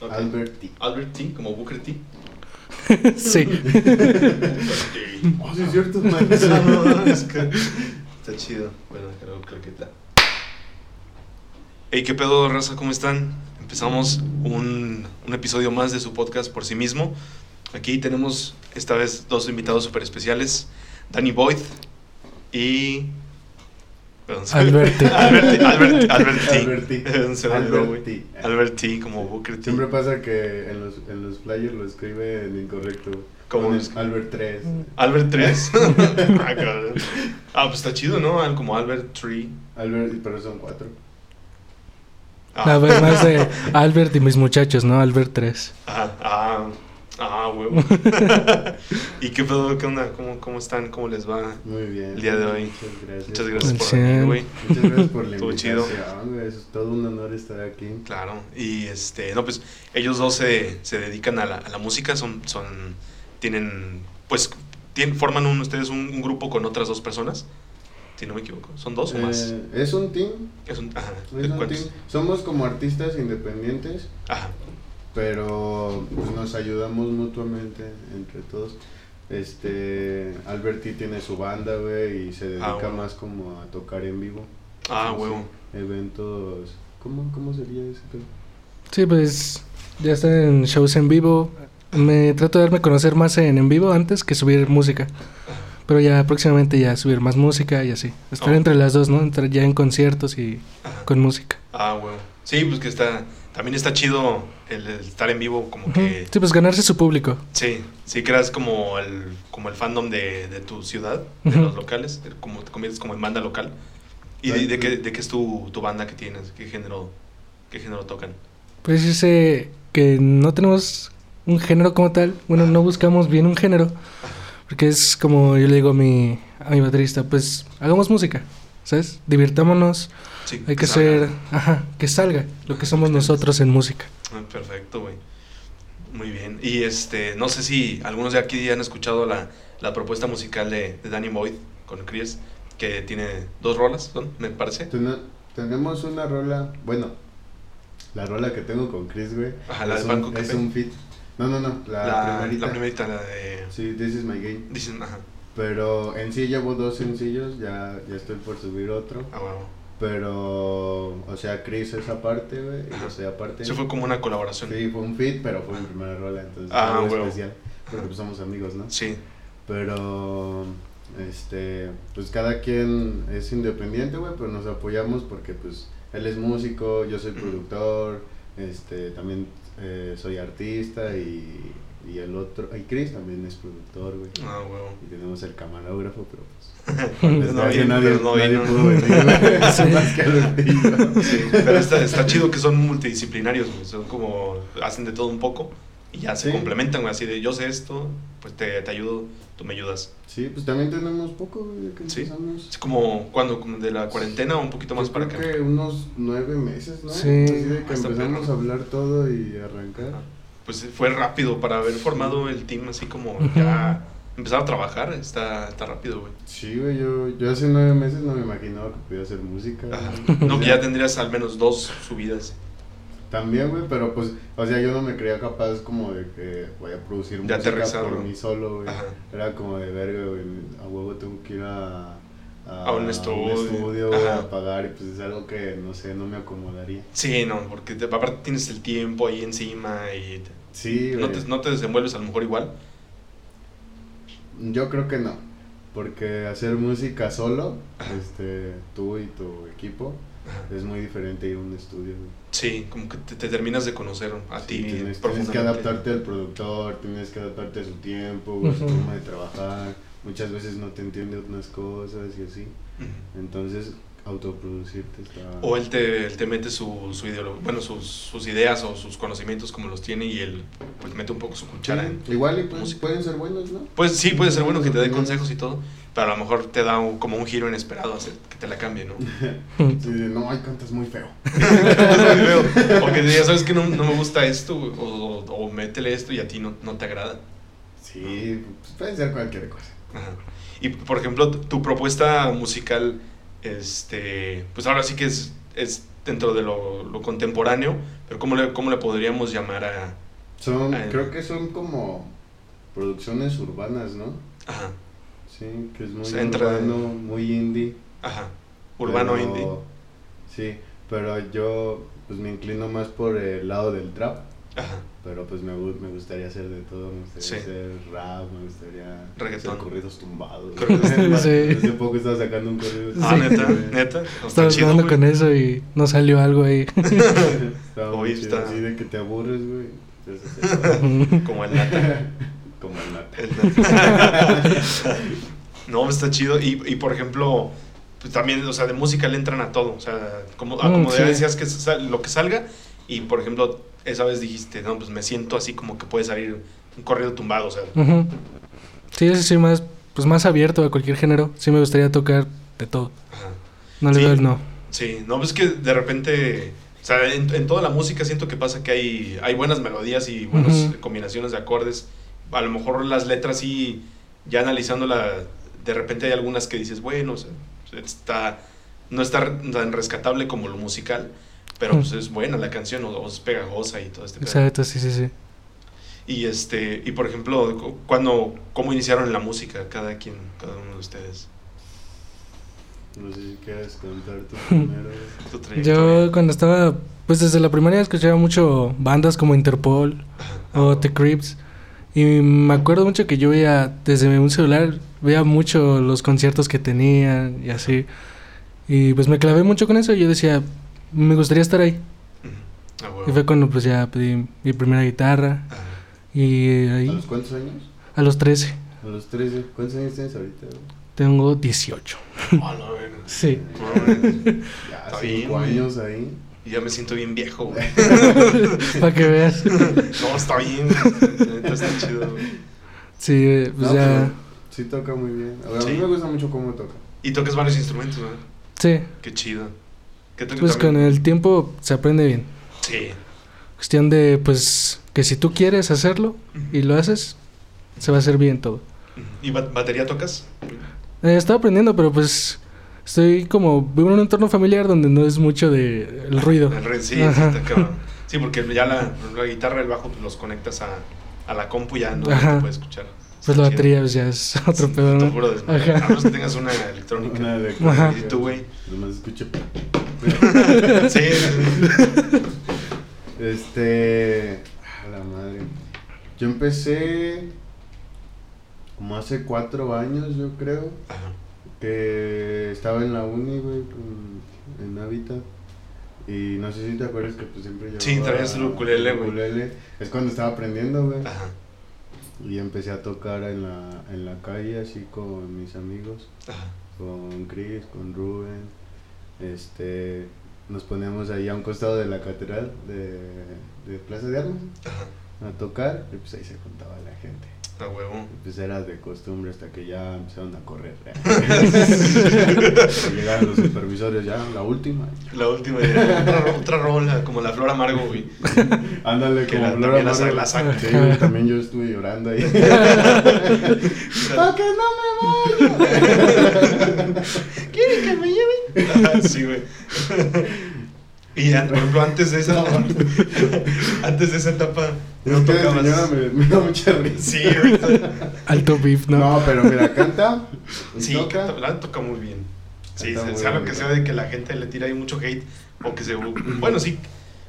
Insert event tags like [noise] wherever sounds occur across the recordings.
Ok. Albert T. Albert T, como Booker T. [laughs] sí. Oh, sí, es cierto, man. [laughs] es que está chido. Bueno, creo, creo que está. Hey, ¿qué pedo, raza? ¿Cómo están? Empezamos un, un episodio más de su podcast por sí mismo. Aquí tenemos esta vez dos invitados súper especiales: Danny Boyd y. Alberti. [laughs] Albert, Albert, Albert T. [laughs] Albert T. Se me olvidó, Albert güey. T. Albert T, como Booker T. Siempre pasa que en los, en los flyers lo escriben incorrecto. ¿Cómo Ponen lo escribe? Albert 3. Albert 3. [laughs] ah, cabrón. Ah, pues está chido, ¿no? Al- Como Albert 3. Albert, pero son 4. Ah. A ver, más de Albert y mis muchachos, ¿no? Albert 3. Ah, ah, ah, huevo. [laughs] ¿Y qué pedo? ¿Qué onda? ¿Cómo, ¿Cómo están? ¿Cómo les va Muy bien. el día de hoy? Muchas gracias. Muchas gracias por venir, güey. Muchas gracias por la Estuvo invitación, chido. güey. Es todo un honor estar aquí. Claro. Y este, no, pues ellos dos se, se dedican a la, a la música, son, son, tienen, pues, tienen, forman un, ustedes un, un grupo con otras dos personas, si no me equivoco. ¿Son dos o más? Eh, es un team. Es un, ajá, es un team. Somos como artistas independientes, Ajá. Pero pues, nos ayudamos mutuamente entre todos. Este, Alberti tiene su banda, güey, y se dedica Ah, bueno. más como a tocar en vivo. Ah, huevo. Eventos, ¿cómo, cómo sería ese pedo? Sí, pues ya están en shows en vivo. Me trato de darme a conocer más en en vivo antes que subir música. Pero ya próximamente ya subir más música y así. Estar Oh. entre las dos, ¿no? Entrar ya en conciertos y con música. Ah, huevo. Sí, pues que está, también está chido el, el estar en vivo, como que... Ujú. Sí, pues ganarse su público. Sí, sí creas como el, como el fandom de, de tu ciudad, de Ujú. los locales, como te conviertes como en banda local. ¿Y de, de qué, de qué es tu, tu banda que tienes? ¿Qué género, qué género tocan? Pues dice que no tenemos un género como tal. Bueno, no buscamos bien un género. Porque es como yo le digo a mi, a mi baterista, pues hagamos música, ¿sabes? Divirtámonos. Sí, Hay que salga. ser, ajá, que salga lo que somos nosotros en música. Ah, Perfecto, güey. Muy bien. Y este, no sé si algunos de aquí ya han escuchado la, la propuesta musical de, de Danny Boyd con Chris, que tiene dos rolas, ¿no? me parece. Ten- tenemos una rola, bueno, la rola que tengo con Chris, güey. Ajá, la es, del Banco un, es Café. un fit. No, no, no, la, La, primerita. la primerita, la de... Sí, This is my game. Dicen, ajá, Pero en sí llevo dos sencillos, ya, ya estoy por subir otro. ah, huevo. Pero, o sea, Chris es aparte, güey, y yo soy aparte. Eso fue como una colaboración. Sí, fue un fit, pero fue mi primera rola, entonces Ah, huevo. especial. Porque pues somos amigos, ¿no? Sí. Pero, este, pues cada quien es independiente, güey, pero nos apoyamos porque, pues, él es músico, yo soy productor, este, también eh, soy artista y, y el otro, y Chris también es productor, güey. Ah, huevo. Y tenemos el camarógrafo, pero pues... [laughs] Pues no nadie, pero no nadie vino. pudo venir, güey, [laughs] Sí. más que Albertillo. [laughs] Sí, pero está, está chido que son multidisciplinarios, güey. Son como, hacen de todo un poco y ya se Sí. complementan, güey. Así de, yo sé esto, pues te, te ayudo, tú me ayudas. Sí, pues también tenemos poco, güey, que Sí. empezamos. Es como, cuando Como de la cuarentena o un poquito más Yo para creo acá. que unos nueve meses, ¿no? Sí. Así de que Hasta empezamos perro. a hablar todo y arrancar. Ajá. Pues fue rápido para haber formado el team, así como ya empezar a trabajar. Está, está rápido, güey. Sí, güey, yo, yo hace nueve meses no me imaginaba que podía hacer música. Ajá. No, que ya tendrías al menos dos subidas. También, güey, pero pues, o sea, yo no me creía capaz como de que voy a producir De música por mí solo, güey. Era como de verga, güey, a huevo tengo que ir a... A un estudio. estudio, güey, Ajá. a pagar y pues es algo que, no sé, no me acomodaría. Sí, no, porque te- aparte tienes el tiempo ahí encima y te- Sí, no, te, no te desenvuelves a lo mejor igual. Yo creo que no, porque hacer música solo, Ajá. este, tú y tu equipo, es muy diferente ir a un estudio, güey. Sí, como que te, te terminas de conocer a Sí, ti. tienes, tienes que adaptarte al productor, tienes que adaptarte a su tiempo, güey, su forma de trabajar. Muchas veces no te entiende unas cosas y así. Entonces, autoproducirte está... O él te, él te mete su, su ideolo- bueno, sus, sus ideas o sus conocimientos como los tiene y él pues mete un poco su Sí, cuchara. en- igual y pues, pueden ser buenos, ¿no? Pues sí, puede ser bueno que te dé consejos y todo, pero a lo mejor te da un- como un giro inesperado, hacer que te la cambie, ¿no? [laughs] Sí, no, ay, cantas muy feo. [laughs] [laughs] Porque ya sabes que no, no me gusta esto, o, o, o métele esto y a ti no, no te agrada. Sí, pues puede ser cualquier cosa. Ajá. Y por ejemplo, tu, propuesta musical, este, pues ahora sí que es, es dentro de lo, lo contemporáneo, pero ¿cómo le, ¿cómo le podríamos llamar a...? Son, creo que son como producciones urbanas, ¿no? Ajá, Sí, que es muy O sea, entra- urbano, muy indie. ajá, urbano pero- indie. Sí, pero yo pues me inclino más por el lado del trap. Ajá, Pero pues me, me gustaría hacer de todo, me gustaría Sí. hacer rap, me gustaría Reggaetón. hacer corridos tumbados. Corridos. [laughs] Sí. Hace poco estaba sacando un corrido. ah, Sí. neta, neta, Estaba chido, jugando con eso y no salió algo ahí. [laughs] Estaba Hoy está- así de que te aburres, güey. Entonces, Como el nata. [laughs] Como el nata. El nata. no, está chido. Y, y por ejemplo, pues también, o sea, de música le entran a todo. O sea, como, Mm, como ya sí. decías que sal- lo que salga. Y por ejemplo, esa vez dijiste, no, pues me siento así como que puede salir un corrido tumbado. O sea. Sí, ese sí, más, pues más abierto a cualquier género. Sí me gustaría tocar de todo. ajá. No le Sí. veo el no. Sí, no, pues que de repente, o sea, en, en toda la música siento que pasa que hay, hay buenas melodías y buenas combinaciones de acordes. A lo mejor las letras sí, ya analizándola, de repente hay algunas que dices, bueno, o sea, está, no está tan rescatable como lo musical, pero pues es buena la canción o, o es pegajosa y todo este pedo. Exacto, sí, sí, sí. Y este, y por ejemplo, cu- cuando, ¿cómo iniciaron la música cada quien, cada uno de ustedes? No sé si quieres contar tú [laughs] primero. Tu trayectoria. Yo cuando estaba, pues desde la primaria escuchaba mucho bandas como Interpol o The Crips. Y me acuerdo mucho que yo veía desde un celular, veía mucho los conciertos que tenían y así. Y pues me clavé mucho con eso y yo decía, me gustaría estar ahí. Ah, huevo. Y fue cuando pues ya pedí mi primera guitarra Ah. y ¿A ahí los cuántos años? a los 13 A los 13. ¿Cuántos años tienes ahorita? tengo 18. A la verga. Sí. Güey. [laughs] Ya, Está bien, 5 güey. años ahí. Y ya me siento bien viejo, güey. [laughs] Para que veas. [laughs] No, está bien. Está chido, güey. Sí, pues No, ya. Sí toca muy bien. A, ver, a Sí. mí me gusta mucho cómo toca. Y tocas varios instrumentos, ¿verdad? Sí, Qué chido. ¿Qué toca pues con el tiempo se aprende bien. Sí. Cuestión de, pues, que si tú quieres hacerlo y lo haces, se va a hacer bien todo. ¿Y ba- batería tocas? Eh, estaba aprendiendo, pero pues estoy como vivo en un entorno familiar donde no es mucho de el ruido. El red, sí, sí, está. Sí, porque ya la, la guitarra el bajo pues, los conectas a, a la compu ya no, Ajá. te puedes escuchar. Pues la batería pues, ya es otro pedo, Te ¿no? juro, desmadre. Ajá. A menos que tengas una electrónica. Una de Ajá. ¿Y tú, güey? Nomás escucho. [laughs] Sí, sí. Este. A la madre. Yo empecé. Como hace cuatro años, yo creo. Ajá. Que estaba en la uni, güey, con- en Hábitat. Y no sé si te acuerdas que pues siempre yo. Sí, traías el ukulele, güey. Es cuando estaba aprendiendo, güey. Ajá. Y empecé a tocar en la, en la calle, así con mis amigos. Ajá. Con Chris, con Rubén. Este. Nos poníamos ahí a un costado de la catedral de, de Plaza de Armas Ajá. a tocar. Y pues ahí se juntaba la gente. A huevo. Pues era de costumbre hasta que ya empezaron a correr. [laughs] [laughs] Llegaron los supervisores ya, la última. La última idea. Otra, otra rola, como la flor amargo, güey. [laughs] Ándale, Que como la- Flor Amargo. la saca. Sí, también yo estuve llorando ahí. ¡Para que no me vaya! ¿Quieren que me lleven? Sí, güey. Y an- por ejemplo, antes de esa [laughs] antes de esa etapa no tocabas. me, me da mucha risa. Sí, güey. Alto beef, ¿no? No, pero mira, canta. y Sí, toca. canta- la toca muy bien. Sí, Canta sea lo que sea de que la gente le tira ahí mucho hate o que se bu- bueno, sí.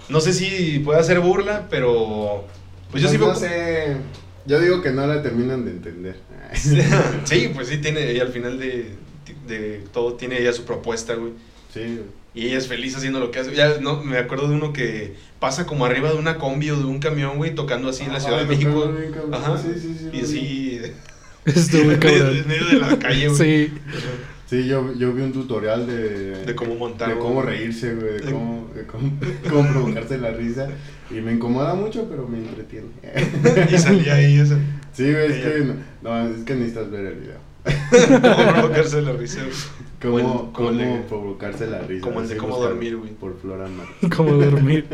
No sé si puede hacer burla, pero pues yo sí Pues veo no sé. Yo digo que no la terminan de entender. [laughs] Sí, pues sí tiene ella al final de, de todo tiene ella su propuesta, güey. Sí. Y ella es feliz haciendo lo que hace. Ya no, me acuerdo de uno que pasa como arriba de una combi o de un camión, güey, tocando así en la Ah, Ciudad de México. Ajá. Sí, sí, sí, Y así. [laughs] Estuvo muy [laughs] en medio, cabrón. en medio de la calle, güey. Sí. Sí, yo, yo vi un tutorial de, De cómo montar. de güey. cómo reírse, güey, de cómo, de cómo, [laughs] cómo provocarse la risa. Y me incomoda mucho, pero me entretiene. Y salía ahí esa. Sí, güey, es que, no, no, es que necesitas ver el video. Cómo provocarse la risa, güey. Cómo, Como el- como cómo el de- provocarse la risa. como el de cómo dormir, güey. Por Flora Mar. [laughs] Como dormir.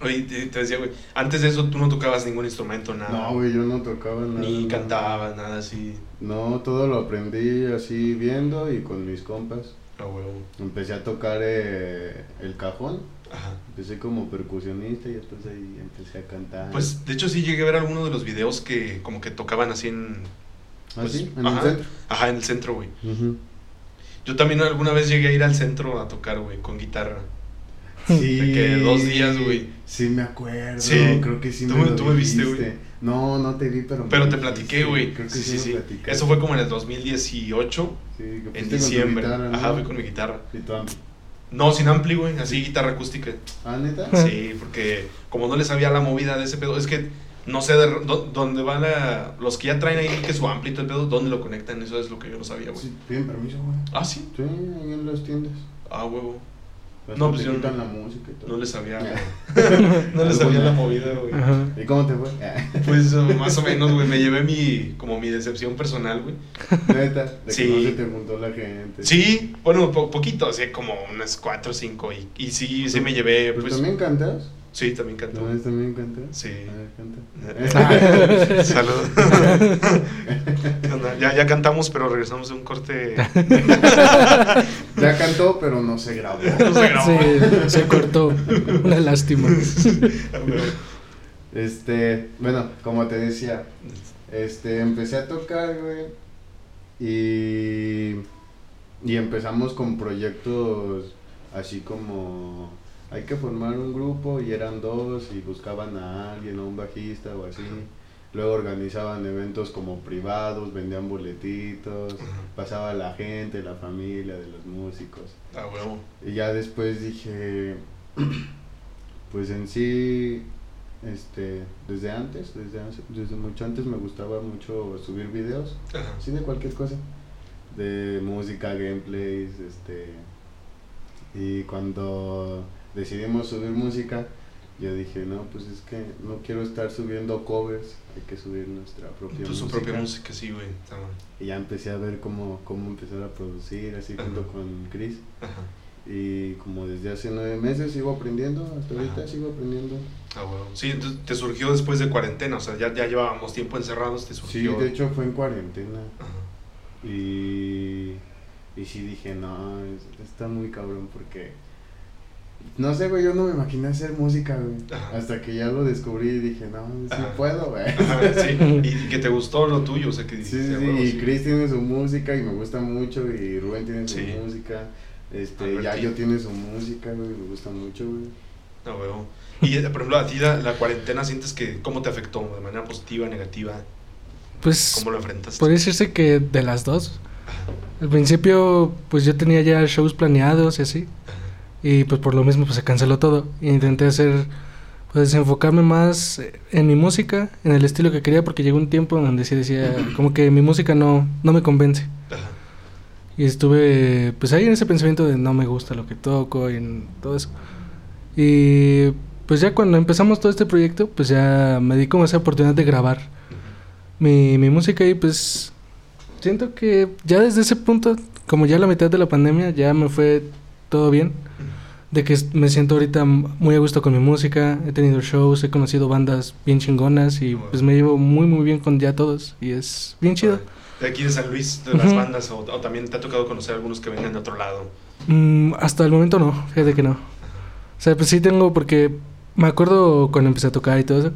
Oye, te, te decía, güey, antes de eso tú no tocabas ningún instrumento, nada. No, güey, yo no tocaba nada. Ni cantabas, nada así. No, todo lo aprendí así viendo y con mis compas. A huevo. Empecé a tocar eh, el cajón. Ajá. Empecé como percusionista y después ahí empecé a cantar. Pues de hecho sí llegué a ver alguno de los videos que como que tocaban así en... ¿Ah, pues, sí? ¿En ajá. el centro? Ajá, en el centro, güey. Ujú. Yo también alguna vez llegué a ir al centro a tocar, güey, con guitarra. Sí. De que dos días, güey. Sí, me acuerdo. Sí. Creo que sí Tú me lo tú me viste, güey. No, no te vi, pero me Pero te platiqué, güey. Creo que Sí, sí, platicaste. Eso fue como en el 2018, Sí, que en fuiste con tu diciembre. guitarra, ¿no? Ajá, fui con mi guitarra. ¿Y tu ampli? No, sin ampli, güey, así guitarra acústica. ¿Ah, neta? Sí, porque como no le sabía la movida de ese pedo, es que no sé de dó- dónde van la, los que ya traen ahí que su ampli y todo el pedo, dónde lo conectan, eso es lo que yo no sabía, güey. Sí, piden permiso, güey. Ah, sí. Sí, ahí en las tiendas. Ah, huevo. No, pues yo no- la música y todo. No le sabía. [laughs] [laughs] No le sabía la movida, güey. ¿Y cómo te fue? [laughs] Pues más o menos, güey, me llevé mi como mi decepción personal, güey. Neta, de Sí. que no se te juntó la gente. Sí, bueno, po- poquito, así como unas cuatro o cinco y, y sí, sí me llevé, ¿Pero pues, también cantas? Sí, también canto. ¿No también cantas? Sí. A ver, canta. [laughs] Salud. [laughs] ¿Qué onda? ya, ya cantamos, pero regresamos de un corte. Ya cantó, pero no se grabó. No se grabó. Sí, se cortó. Una lástima. [laughs] Este, bueno, como te decía, este, empecé a tocar, güey, y, y empezamos con proyectos así como, hay que formar un grupo y eran dos y buscaban a alguien, a un bajista o así. Luego organizaban eventos como privados, vendían boletitos, pasaba la gente, la familia de los músicos. Ah, huevo. Y ya después dije, [clears throat] pues en sí, este, desde antes, desde, desde mucho antes me gustaba mucho subir videos, Ajá. así de cualquier cosa, de música, gameplays, este, y cuando decidimos subir música, yo dije, no, pues es que no quiero estar subiendo covers, hay que subir nuestra propia Pues su música. propia música, sí, güey. Y ya empecé a ver cómo, cómo empezar a producir, así junto con Chris. Ajá. Y como desde hace nueve meses sigo aprendiendo, hasta ahorita sigo aprendiendo. Ah, huevo. Sí, entonces te surgió después de cuarentena, o sea, ya, ya llevábamos tiempo encerrados, te Sí, surgió. de hecho fue en cuarentena. Y, y sí dije, no, es- está muy cabrón porque... No sé, güey, yo no me imaginé hacer música, güey. Ajá. Hasta que ya lo descubrí y dije, no, sí Ajá. puedo, güey. Ajá, sí, [laughs] y que te gustó lo tuyo, o sea, que Sí, dijiste, sí, "Ah, sí, huevo, y sí". Chris tiene su música y me gusta mucho y Rubén tiene su Sí. música. Este. Yayo tiene su música, güey, me gusta mucho, güey. Ah, huevo. Y, eh, por ejemplo, a ti la, la cuarentena, ¿sientes que cómo te afectó? ¿De manera positiva, negativa? Pues ¿Cómo lo enfrentaste? podría decirse que de las dos. Al principio, pues yo tenía ya shows planeados y así. Y pues por lo mismo, pues se canceló todo. Intenté hacer, pues enfocarme más en mi música, en el estilo que quería, porque llegó un tiempo en donde sí decía, [clears throat] como que mi música no, no me convence. Ajá. Y estuve, pues ahí en ese pensamiento de no me gusta lo que toco y en todo eso. Y pues ya cuando empezamos todo este proyecto, pues ya me di como esa oportunidad de grabar mi, mi música y pues siento que ya desde ese punto, como ya la mitad de la pandemia, ya me fue todo bien. De que me siento ahorita muy a gusto con mi música, he tenido shows, he conocido bandas bien chingonas y pues me llevo muy muy bien con ya todos y es bien chido. De aquí de San Luis, de las Ujú. bandas, o, o también te ha tocado conocer algunos que vengan de otro lado. Mm, hasta el momento no, fíjate que no. O sea, pues sí tengo porque me acuerdo cuando empecé a tocar y todo eso.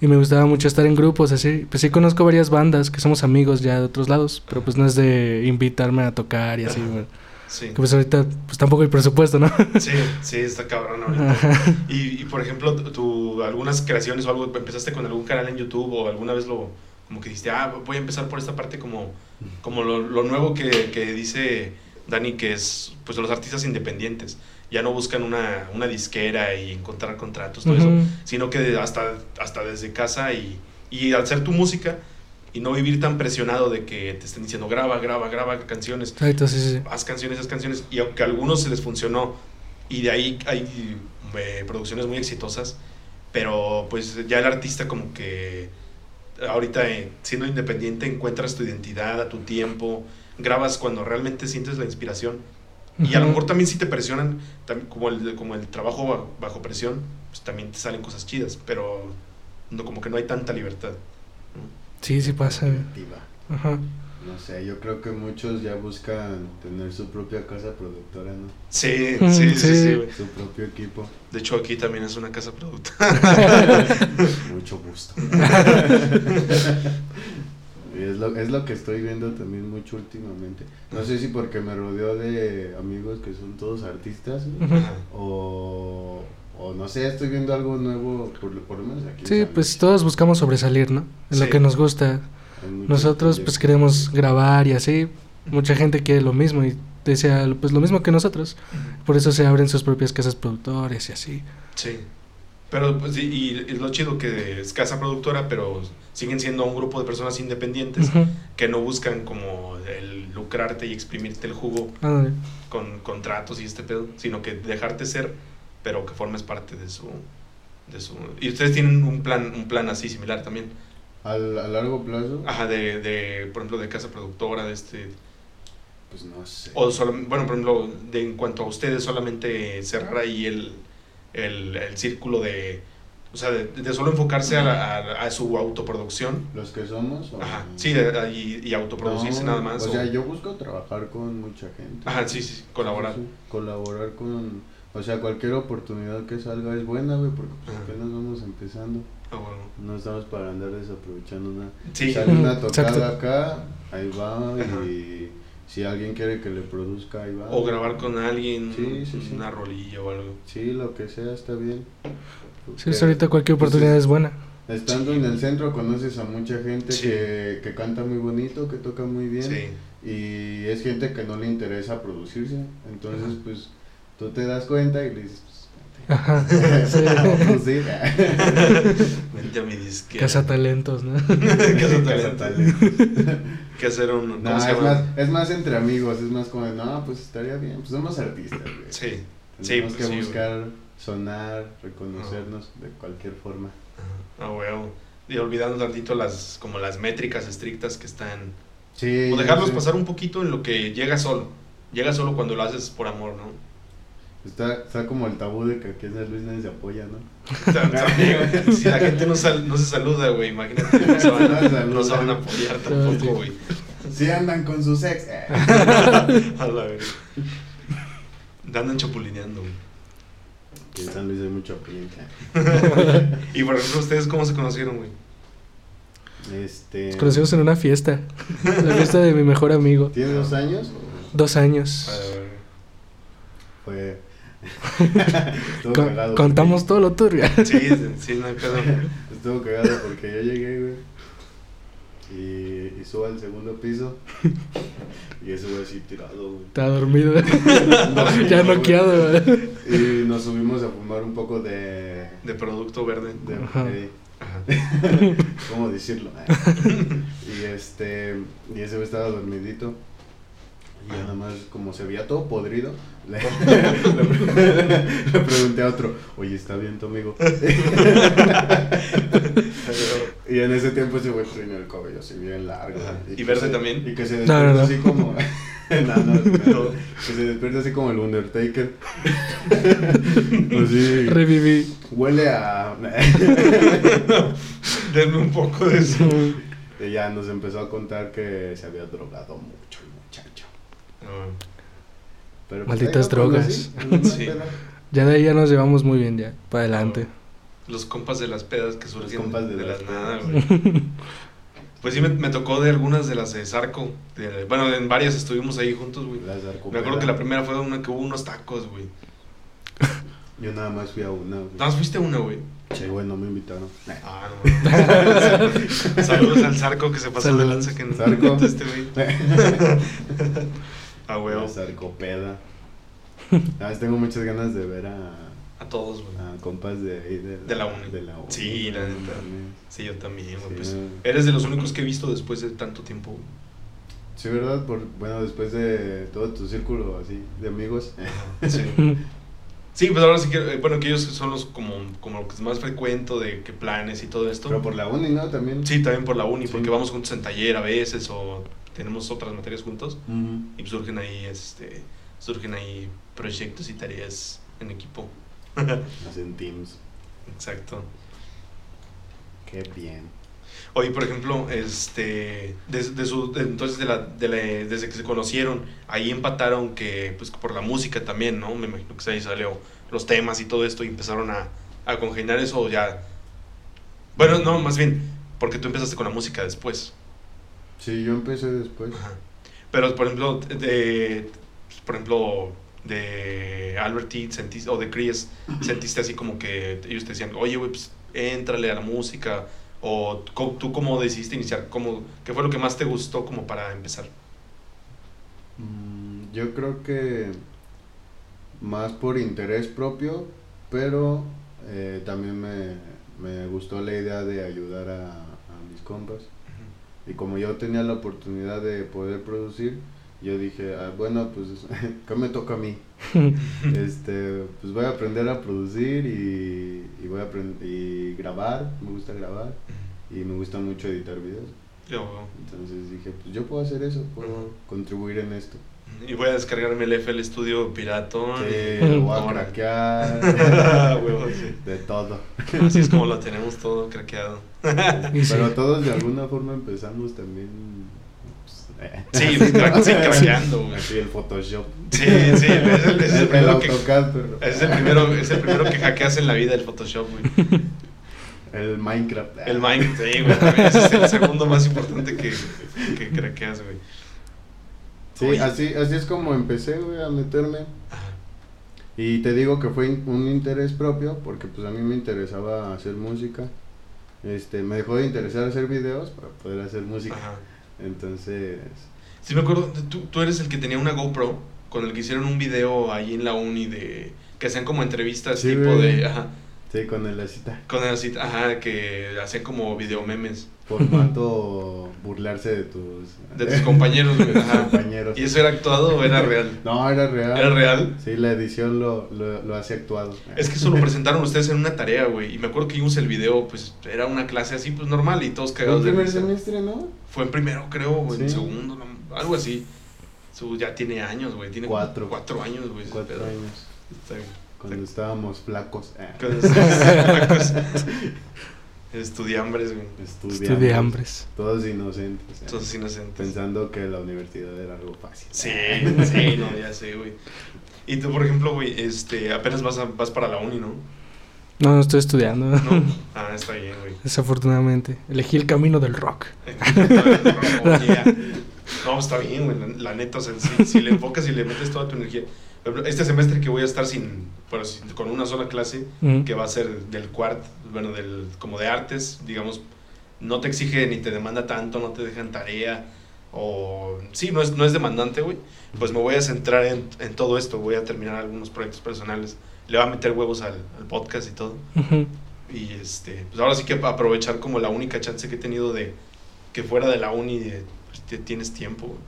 Y me gustaba mucho estar en grupos así. Pues sí conozco varias bandas que somos amigos ya de otros lados. Pero pues no es de invitarme a tocar y así. Bueno. Sí. Que pues ahorita pues tampoco hay presupuesto, ¿no? Sí, sí, está cabrón ahorita. Ajá. Y, y, por ejemplo, tú, algunas creaciones o algo, empezaste con algún canal en YouTube o alguna vez lo, como que dijiste, ah, voy a empezar por esta parte como, como lo, lo nuevo que, que dice Dani, que es, pues, los artistas independientes. Ya no buscan una, una disquera y encontrar contratos, todo eso, Ujú. sino que hasta, hasta desde casa y, y hacer tu música y no vivir tan presionado de que te estén diciendo, graba, graba, graba canciones Exacto, sí, sí. haz canciones, haz canciones, y aunque a algunos se les funcionó, y de ahí hay eh, producciones muy exitosas, pero pues ya el artista como que ahorita eh, siendo independiente encuentras tu identidad a tu tiempo, grabas cuando realmente sientes la inspiración, y a lo mejor también si te presionan, tam- como el, como el trabajo ba- bajo presión, pues también te salen cosas chidas, pero no, como que no hay tanta libertad. ¿no? Sí, sí pasa. Ajá. No sé, yo creo que muchos ya buscan tener su propia casa productora, ¿no? Sí, Mm, sí, sí, sí. sí, güey. Su propio equipo. De hecho, aquí también es una casa productora. [laughs] Mucho gusto. Y [laughs] es lo, es lo que estoy viendo también mucho últimamente. No sé si porque me rodeo de amigos que son todos artistas. Ajá. o, o no sé, estoy viendo algo nuevo, por, lo- por lo menos aquí. Sí, pues todos buscamos sobresalir, ¿no? En Sí. lo que nos gusta. Nosotros pues queremos grabar y así. Mucha gente quiere lo mismo y desea pues lo mismo que nosotros. Por eso se abren sus propias casas productores y así. Sí. Pero, pues, y, y es lo chido que es casa productora, pero siguen siendo un grupo de personas independientes que no buscan como el lucrarte y exprimirte el jugo con contratos y este pedo, sino que dejarte ser, pero que formes parte de su... De su y ustedes tienen un plan, un plan así similar también. Al, a largo plazo, Ajá, de, de, por ejemplo, de casa productora, de este... pues no sé. O solo, bueno, por ejemplo, de, en cuanto a ustedes, solamente cerrar ahí el, el, el círculo de... O sea, de, de solo enfocarse a, la- a- a su autoproducción. Los que somos. o- Ajá, sí, de- y, y autoproducirse No, nada más. O o- sea, yo busco trabajar con mucha gente. Ajá, sí, sí, colaborar. Sí, sí, colaborar con. O sea, cualquier oportunidad que salga es buena, güey, porque pues, Ajá. apenas vamos empezando. Ah, bueno. No estamos para andar desaprovechando nada. Sí, Sale una tocada exacto. acá, ahí va, Ajá. y si alguien quiere que le produzca, ahí va. o grabar con alguien Sí, sí, sí. una rolilla o algo. Sí, lo que sea, está bien. Sí, Porque ahorita cualquier pues, oportunidad es- es buena. Estando en el centro conoces a mucha gente Sí. que, que canta muy bonito, que toca muy bien. Sí, Y es gente que no le interesa producirse. Entonces, Ajá. pues, tú te das cuenta y le dices, [laughs] Ajá. [laughs] pues, Sí. pues [laughs] sí. vente a mi disquera. Casa talentos, ¿no? Casa Casa talento. talento. que hacer un... ¿cómo No, es más, es más entre amigos, es más como, de, no, pues estaría bien. Pues somos artistas, güey. Sí, sí, Tenemos pues que sí, buscar sonar, reconocernos de cualquier forma. Ah, huevo. Y olvidando tantito las, como las métricas estrictas que están... Sí. O dejarlos pasar un poquito en lo que llega solo. Llega solo cuando lo haces por amor, ¿no? Está, está como el tabú de que aquí en San Luis nadie se apoya, ¿no? También, [laughs] si la gente no, sal- no se saluda, güey, imagínate, no se van No a, se saludan. no se van a apoyar tampoco, güey. Sí andan con sus ex. eh. [laughs] A la verga. Andan chapulineando, güey. En San Luis hay mucho apoyo. [laughs] Y por ejemplo, ¿ustedes cómo se conocieron, güey? Este. Nos conocimos en una fiesta. La fiesta de mi mejor amigo. ¿Tiene dos años? Dos años. A ver, Fue. Estuvo Con- cagado. contamos todo lo turbio. Sí, sí, no hay pedo. [laughs] Estuvo cagado porque yo llegué, güey. Y, y subo al segundo piso. Y ese güey así tirado, güey. Está dormido. [laughs] Dormido, [laughs] ya noqueado. güey. Y nos subimos a fumar un poco de. De producto verde. de Ajá. Ajá. ¿Cómo decirlo? y este. Y ese güey estaba dormidito. Y nada más, como se veía todo podrido, le, le [laughs] pre- le pregunté a otro, oye, ¿está bien tu amigo? [laughs] y en ese tiempo ese güey tenía el cabello así bien largo. ¿Y verde se- también? Y que se despierta no, no. así como... [laughs] no, no, no, que se despierta así como el Undertaker. así, Reviví. huele a... Denme un poco de eso. y ya nos empezó a contar que se había drogado mucho Pero Malditas lo drogas. Sí. Ya de ahí ya nos llevamos muy bien, ya. Para adelante. Los compas de las pedas que surgieron compas de, de las las nada, güey. [laughs] Pues sí, me, me tocó de algunas de las de Zarco. de- bueno, en varias estuvimos ahí juntos, güey. Las Me arcopedas. acuerdo que la primera fue una que hubo unos tacos, güey. [laughs] Yo nada más fui a una. güey. Nada más fuiste una, güey. Che, güey, no me invitaron. Ah, no. [laughs] Saludos al Zarco que se pasó de lanza que no Zarco. a este güey. Ah, güey. La sarcopeda. [laughs] Ah, tengo muchas ganas de ver a, A todos, güey. a compas de ahí de, De la uni. De la uni. Sí, la neta. También. Sí, yo también, güey. Sí, pues, eres de los únicos que he visto después de tanto tiempo. güey. Sí, ¿verdad? Por, bueno, después de todo tu círculo así de amigos. Sí. [laughs] Sí, pues ahora sí que, eh, bueno, que ellos son los como, como lo que es más frecuento de que planes y todo esto. Pero por la uni, ¿no? También. Sí, también por la uni, Sí. porque vamos juntos en taller a veces o tenemos otras materias juntos y surgen ahí, este, surgen ahí proyectos y tareas en equipo. [laughs] Hacen teams. Exacto. Qué bien. Oye, por ejemplo, este, desde de su, de- entonces de la, de la- desde que se conocieron, ahí empataron que, pues por la música también, ¿no? Me imagino que ahí salió los temas y todo esto y empezaron a, a congeniar eso ya. Bueno, no, más bien, porque tú empezaste con la música después. Sí, yo empecé después. Ajá. Pero, por ejemplo, de, por ejemplo, de Albert T. sentiste, o de Chris, sentiste así como que ellos te decían, oye, güey, pues éntrale a la música. O tú cómo decidiste iniciar, ¿Cómo, ¿qué fue lo que más te gustó como para empezar? Mm, Yo creo que más por interés propio, pero eh, también me, me gustó la idea de ayudar a, a mis compas. Y como yo tenía la oportunidad de poder producir, yo dije, ah, bueno, pues, [laughs] ¿qué me toca a mí? [laughs] este, pues voy a aprender a producir y, y voy a aprender y grabar, me gusta grabar y me gusta mucho editar videos. Yo- Entonces dije, pues yo puedo hacer eso, puedo contribuir en esto. y voy a descargarme el FL Studio Piratón. Sí, lo voy a craquear, [laughs] sí. de todo. Así es como lo tenemos todo craqueado. Sí. Pero todos de alguna forma empezamos también. pues, eh, Sí, [laughs] sí, craqueando, güey. Así el Photoshop. Sí, sí, es el, [laughs] es el El, primero que, pero- es el primero, es el primero que hackeas en la vida el Photoshop, güey. El Minecraft. El Minecraft, sí, güey. Ese es el segundo más importante que, que craqueas, güey. Sí, Oye. así, así es como empecé, güey, a meterme. Y te digo que fue un interés propio, porque pues a mí me interesaba hacer música. Este, me dejó de interesar hacer videos para poder hacer música. Ajá. Entonces, Sí, me acuerdo, tú, tú eres el que tenía una GoPro con el que hicieron un video ahí en la uni de. que hacían como entrevistas Sí, tipo de. Ajá. sí, con el cita. Con el así, ajá, que hacían como video memes Formato [laughs] burlarse de tus, de tus compañeros, güey. compañeros. ¿Y eso era actuado o era real? No, era real. ¿Era real? Sí, la edición lo, lo, lo hace actuado. Es que eso lo presentaron ustedes en una tarea, güey. Y me acuerdo que vimos el video, pues era una clase así, pues normal y todos Fue cagados de primer risa. semestre, ¿no? Fue en primero, creo, o en Sí. segundo, no, algo así. Su, ya tiene años, güey. Tiene Cuatro. cuatro años, güey. Cuatro pedo. años. Está bien. Cuando estábamos flacos. eh, Con esos- Estudiambres, güey. Estudiambres. Todos inocentes. eh, Todos inocentes. Pensando que la universidad era algo fácil. Sí, sí, no, ya sé, güey. Y tú, por ejemplo, güey, este, apenas vas, a- vas para la uni, ¿no? No, no estoy estudiando. No. [laughs] Ah, está bien, güey. Desafortunadamente. Elegí el camino del rock. [laughs] [laughs] No, está bien, güey. La, la neta, o sea, si, si le enfocas y le metes toda tu energía. Este semestre que voy a estar sin, con una sola clase, que va a ser del cuart, bueno, del, como de artes, digamos, no te exige ni te demanda tanto, no te dejan tarea, o sí, no es, no es demandante, güey. Pues me voy a centrar en, en todo esto, voy a terminar algunos proyectos personales, le voy a meter huevos al, al podcast y todo. Y este, pues ahora sí que aprovechar como la única chance que he tenido de que fuera de la uni de, pues, tienes tiempo. güey.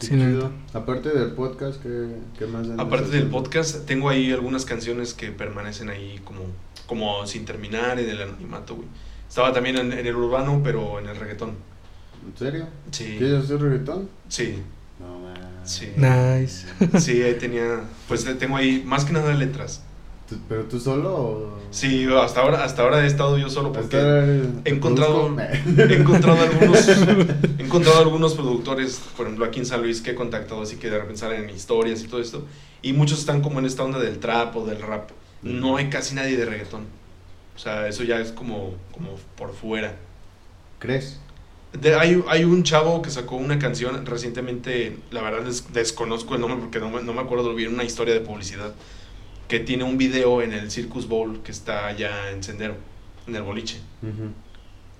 Sí. Aparte del podcast, ¿qué, qué más Aparte del podcast, tengo ahí algunas canciones que permanecen ahí como, como sin terminar en el anonimato, güey. Estaba también en, en el urbano, pero en el reggaetón. ¿En serio? Sí. ¿Quieres hacer reggaetón? Sí, No, man. sí. Nice. Sí, ahí tenía, pues tengo ahí más que nada letras. ¿Tú- ¿Pero tú solo o...? Sí, hasta ahora, hasta ahora he estado yo solo porque he encontrado- he encontrado algunos [laughs] he encontrado algunos productores, por ejemplo aquí en San Luis que he contactado así que de repente salen en historias y todo esto y muchos están como en esta onda del trap o del rap. No hay casi nadie de reggaetón. O sea, eso ya es como como por fuera. ¿Crees? De- hay, hay un chavo que sacó una canción recientemente, la verdad des- desconozco el nombre porque no me, no me acuerdo, vi en una historia de publicidad, que tiene un video en el Circus Bowl que está allá en Sendero, en el boliche.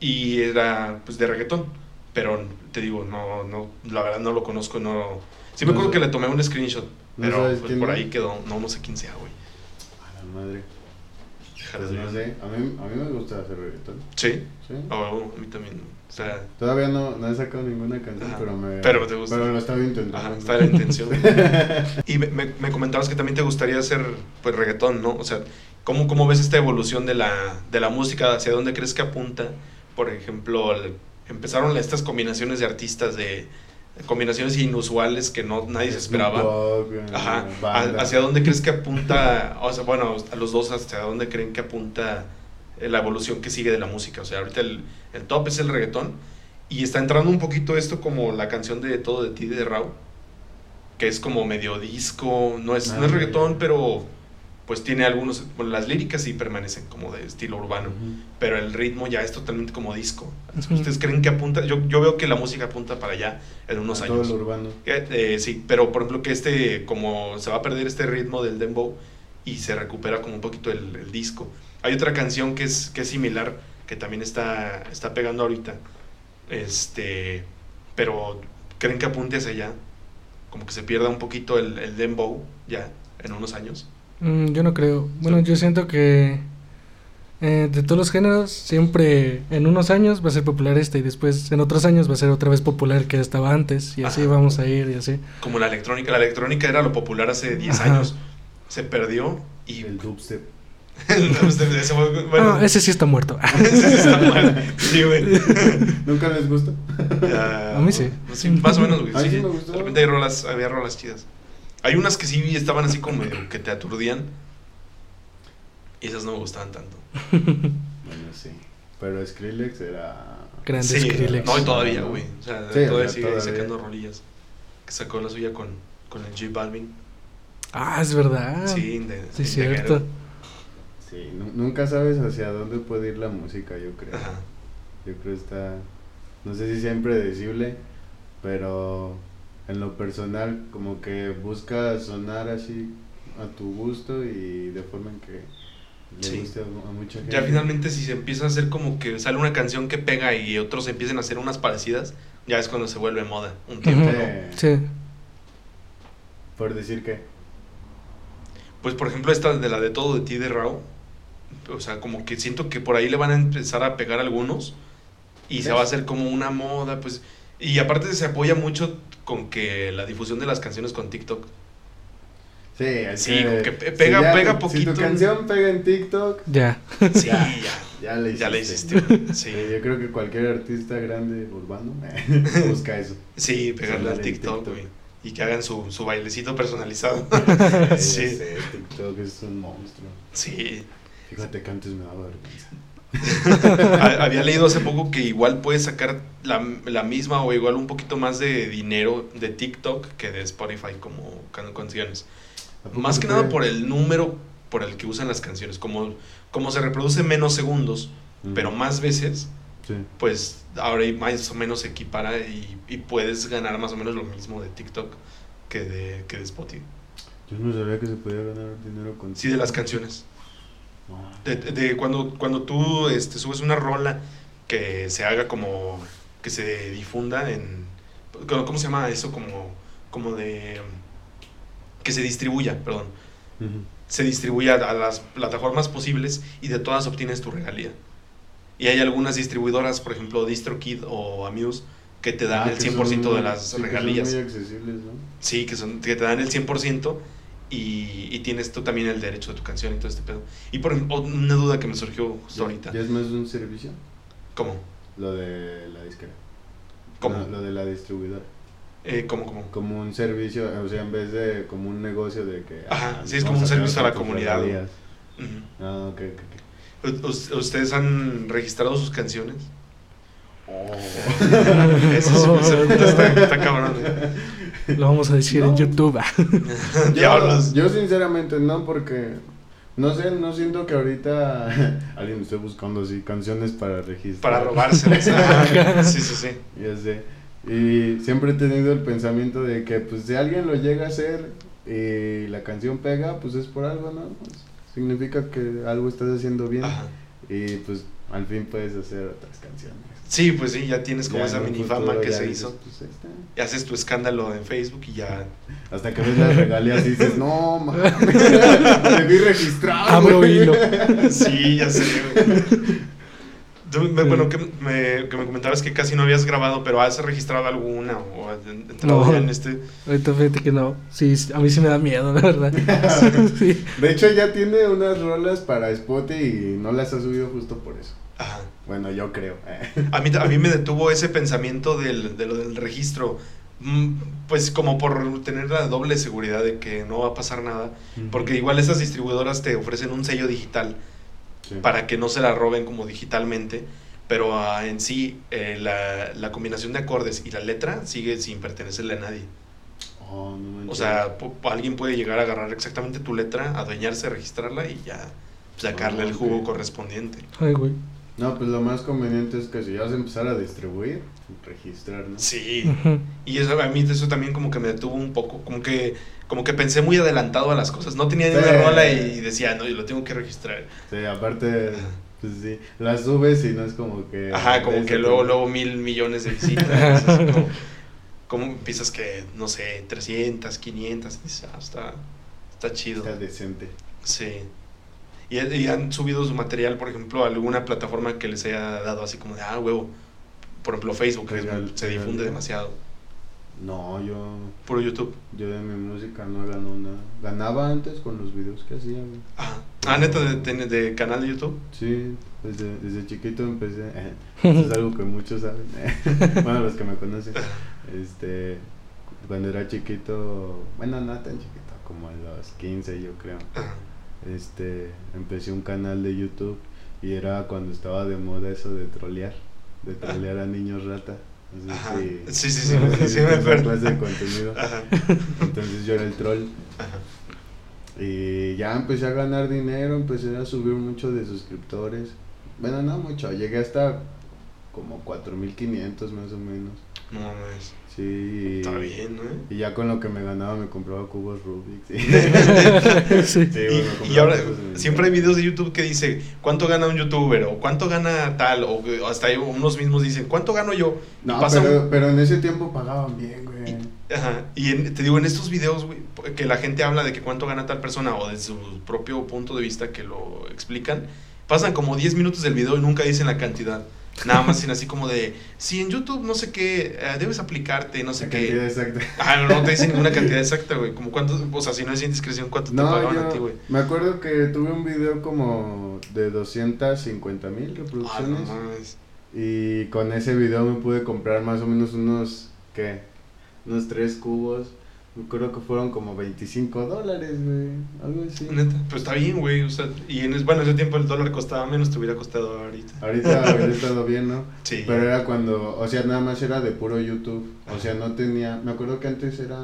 Y era pues de reggaetón, pero te digo, no, no, la verdad no lo conozco, no... Sí me No acuerdo sé. que le tomé un screenshot, ¿No pero pues, por ahí quedó, no, no sé quién sea, güey. A la madre. Pues no sé, a mí, a mí me gusta hacer reggaetón. Sí, ¿Sí? Bueno, a mí también, o sea... Todavía no, no he sacado ninguna canción, Ajá. pero me... Pero te gusta. Pero lo estaba intentando. Ajá, está la intención. y me, me- me comentabas que también te gustaría hacer pues reggaetón, ¿no? O sea, ¿cómo, cómo ves esta evolución de la, de la música? ¿Hacia dónde crees que apunta? Por ejemplo, el- empezaron estas combinaciones de artistas de combinaciones inusuales que no nadie se esperaba. Eh, Ajá. ¿A- ¿Hacia dónde crees que apunta? O sea, bueno, a los dos, ¿hacia dónde creen que apunta eh, la evolución que sigue de la música. O sea, ahorita el, el top es el reggaetón y está entrando un poquito esto como la canción de Todo de ti de Rao, que es como medio disco, no es, no es Ah, reggaetón, pero pues tiene algunos, bueno, las líricas sí permanecen como de estilo urbano, pero el ritmo ya es totalmente como disco. ¿Ustedes creen que apunta? Yo, yo veo que la música apunta para allá en unos A Todo años. lo urbano. Eh, eh, sí, pero por ejemplo que este, como se va a perder este ritmo del dembow y se recupera como un poquito el, el disco. Hay otra canción que es, que es similar, que también está, está pegando ahorita, este, pero ¿creen que apunte hacia allá? Como que se pierda un poquito el, el dembow ya en unos años. Mm, yo no creo. Bueno, yo siento que eh, de todos los géneros, siempre en unos años va a ser popular este y después en otros años va a ser otra vez popular que estaba antes y así Ajá. vamos a ir y así. Como la electrónica, la electrónica era lo popular hace 10 Ajá. años, se perdió y... El dubstep. Ese bueno, Ah, ese sí está muerto. [laughs] ese está mal. Sí, güey. [laughs] ¿Nunca les gusta? A mí sí. Sí, más o menos, güey. [laughs] Sí, sí me gustó. De repente hay rolas, había rolas chidas. Hay unas que sí estaban así como que te aturdían. Y esas no me gustaban tanto. Bueno, sí. Pero Skrillex era... Grande sí, Skrillex. no, y todavía, güey. O sea, todavía sigue todavía. sacando rolillas. Que sacó la suya con, con el J Balvin. Ah, es verdad. sí, de, Sí, de cierto. Guerrero. Sí, nu- nunca sabes hacia dónde puede ir la música, yo creo. Ajá. Yo creo que está... No sé si sea impredecible, pero en lo personal como que busca sonar así a tu gusto y de forma en que le Sí. guste a, a mucha gente. Ya finalmente si se empieza a hacer como que sale una canción que pega y otros empiezan a hacer unas parecidas, ya es cuando se vuelve moda. Un tiempo. Sí. Por decir que... Pues por ejemplo esta de la de todo de ti de Rao, o sea, como que siento que por ahí le van a empezar a pegar algunos y se va a hacer como una moda, pues y aparte se apoya mucho con que la difusión de las canciones con TikTok. Sí, es Sí, como que pe- pega- pega Si poquito. tu canción pega en TikTok, Ya. Sí, Ya. ya. ya le hiciste. Ya le hiciste. Sí, [laughs] Sí. yo creo que cualquier artista grande urbano [laughs] busca eso. Sí, pegarle al TikTok, güey. Y que hagan su, su bailecito personalizado. [laughs] Sí. sé, TikTok es un monstruo. Sí. Fíjate que antes me daba vergüenza. [laughs] Ha- Había leído hace poco que igual puedes sacar la, la misma o igual un poquito más de dinero de TikTok que de Spotify como can- canciones. ¿A poco Más que nada por el número por el que usan las canciones. Como, como se reproduce menos segundos, Mm. pero más veces, Sí. pues ahora más o menos se equipara y, y puedes ganar más o menos lo mismo de TikTok que de, que de Spotify. Yo no sabía que se podía ganar dinero con Sí, de las canciones. De, de- cuando, cuando tú este, subes una rola que se haga como que se difunda en ¿cómo cómo se llama eso? como como de que se distribuya perdón se distribuya a las plataformas posibles y de todas obtienes tu regalía y hay algunas distribuidoras por ejemplo DistroKid o Amuse que te dan Ah, el que 100% son- de las sí, que son regalías muy accesibles, ¿no? Sí, que, son, que te dan el 100% y, y tienes tú también el derecho de tu canción y todo este pedo. Y por ejemplo, una duda que me surgió justo ahorita. Ya es más un servicio, ¿Cómo? lo de la disquera. ¿Cómo? No, lo de la distribuidora. Eh, ¿Cómo, cómo? Como un servicio, o sea, en vez de como un negocio de que... Ajá, ah, sí, es como un servicio a la comunidad. Ah, ok, ok, ok. U- us- ¿Ustedes han registrado sus canciones? Oh. Eso ese punto está, está cabrón. eh. Lo vamos a decir en. YouTube. [laughs] Diablos. Yo, yo sinceramente no, porque no sé, no siento que ahorita [laughs] alguien esté buscando así canciones para registrar. Para robárselas. [laughs] Ah, sí, sí, sí. Ya sé. Y siempre he tenido el pensamiento de que pues si alguien lo llega a hacer y la canción pega, pues es por algo, ¿no? Pues, significa que algo estás haciendo bien Ajá. y pues al fin puedes hacer otras canciones. Sí, pues sí, ya tienes como Ya esa en un mini futuro fama que se hizo. pues. Y haces tu escándalo en Facebook y ya. Hasta que ves las regalías y dices, no, mames, [laughs] debí registrar. Abro güey". hilo. [laughs] Sí, ya sé, me- Bueno, que me, que me comentabas que casi no habías grabado, pero ¿has registrado alguna o has en- entrado No. en este? Ahorita fíjate que no. Sí, a mí sí me da miedo, la verdad. [laughs] Sí. De hecho, ya tiene unas rolas para Spotify y no las ha subido justo por eso. Ajá. Bueno, yo creo. A mí, a mí me detuvo ese pensamiento del, de lo del registro, mm, pues como por tener la doble seguridad de que no va a pasar nada, porque igual esas distribuidoras te ofrecen un sello digital Sí. para que no se la roben como digitalmente, pero ah, en sí eh, la, la combinación de acordes y la letra sigue sin pertenecerle a nadie. Oh, no O sea, po- alguien puede llegar a agarrar exactamente tu letra, adueñarse, registrarla y ya sacarle Ah, el jugo correspondiente. Ay, güey. No, pues lo más conveniente es que si ya vas a empezar a distribuir, registrar, ¿no? Sí. Y eso a mí eso también como que me detuvo un poco, como que como que pensé muy adelantado a las cosas. No tenía ni una rola y decía, no, yo lo tengo que registrar. Sí, aparte, pues sí, las subes y no es como que... Ajá, como que luego, luego mil millones de visitas. como, [laughs] como piensas que, no sé, 300, 500, y dices, ah, está, está chido. Está decente. Sí. Y, y han subido su material, por ejemplo, a alguna plataforma que les haya dado así como de, ah, huevo. Por ejemplo, Facebook, se difunde demasiado. No, yo, Puro YouTube. yo de mi música no gano nada. Ganaba antes con los videos que hacía, güey. Ah, ah neta, de, canal de YouTube. Sí, desde, desde chiquito empecé. [laughs] Eso es algo que muchos saben. [laughs] bueno, los que me conocen. [laughs] Este, cuando era chiquito, bueno, no tan chiquito, como a los 15 yo creo. Este, empecé un canal de YouTube y era cuando estaba de moda eso de trolear, de trolear a niños rata. No sé si- Sí, sí, sí, me- [laughs] si sí me esa acuerdo. clase de contenido. Ajá. Entonces yo era el troll. Ajá. Y ya empecé a ganar dinero, empecé a subir mucho de suscriptores. Bueno, no mucho, llegué hasta como 4500 más o menos. No mames. Sí. Está bien, ¿no? Y ya con lo que me ganaba me compraba cubos Rubik. Sí, [laughs] sí. Sí, Y, bueno, y ahora siempre hay videos de YouTube que dice cuánto gana un youtuber o cuánto gana tal o hasta hay unos mismos dicen cuánto gano yo. Y No, un- pero, pero en ese tiempo pagaban bien, güey. Ajá. Y en- te digo, en estos videos, güey, que la gente habla de que cuánto gana tal persona o de su propio punto de vista que lo explican, pasan como 10 minutos del video y nunca dicen la cantidad. Nada más dicen así como de, si en YouTube no sé qué, eh, debes aplicarte, no sé La qué. cantidad exacta. Ah, no, no te dicen ninguna cantidad [laughs] exacta, güey. Como cuánto, o sea, si no es indiscreción, cuánto te pagaban a ti, yo güey. me acuerdo que tuve un video como de 250 mil Ah, no reproducciones. Y con ese video me pude comprar más o menos unos, ¿qué? Unos tres cubos. Creo que fueron como 25 dólares, güey. Algo así. Neta, pues está bien, güey. O sea, y en, es- bueno, en ese tiempo el dólar costaba menos, te hubiera costado ahorita. Ahorita hubiera [laughs] estado bien, ¿no? Sí. Pero era cuando, o sea, nada más era de puro YouTube. O sea, no tenía, me acuerdo que antes era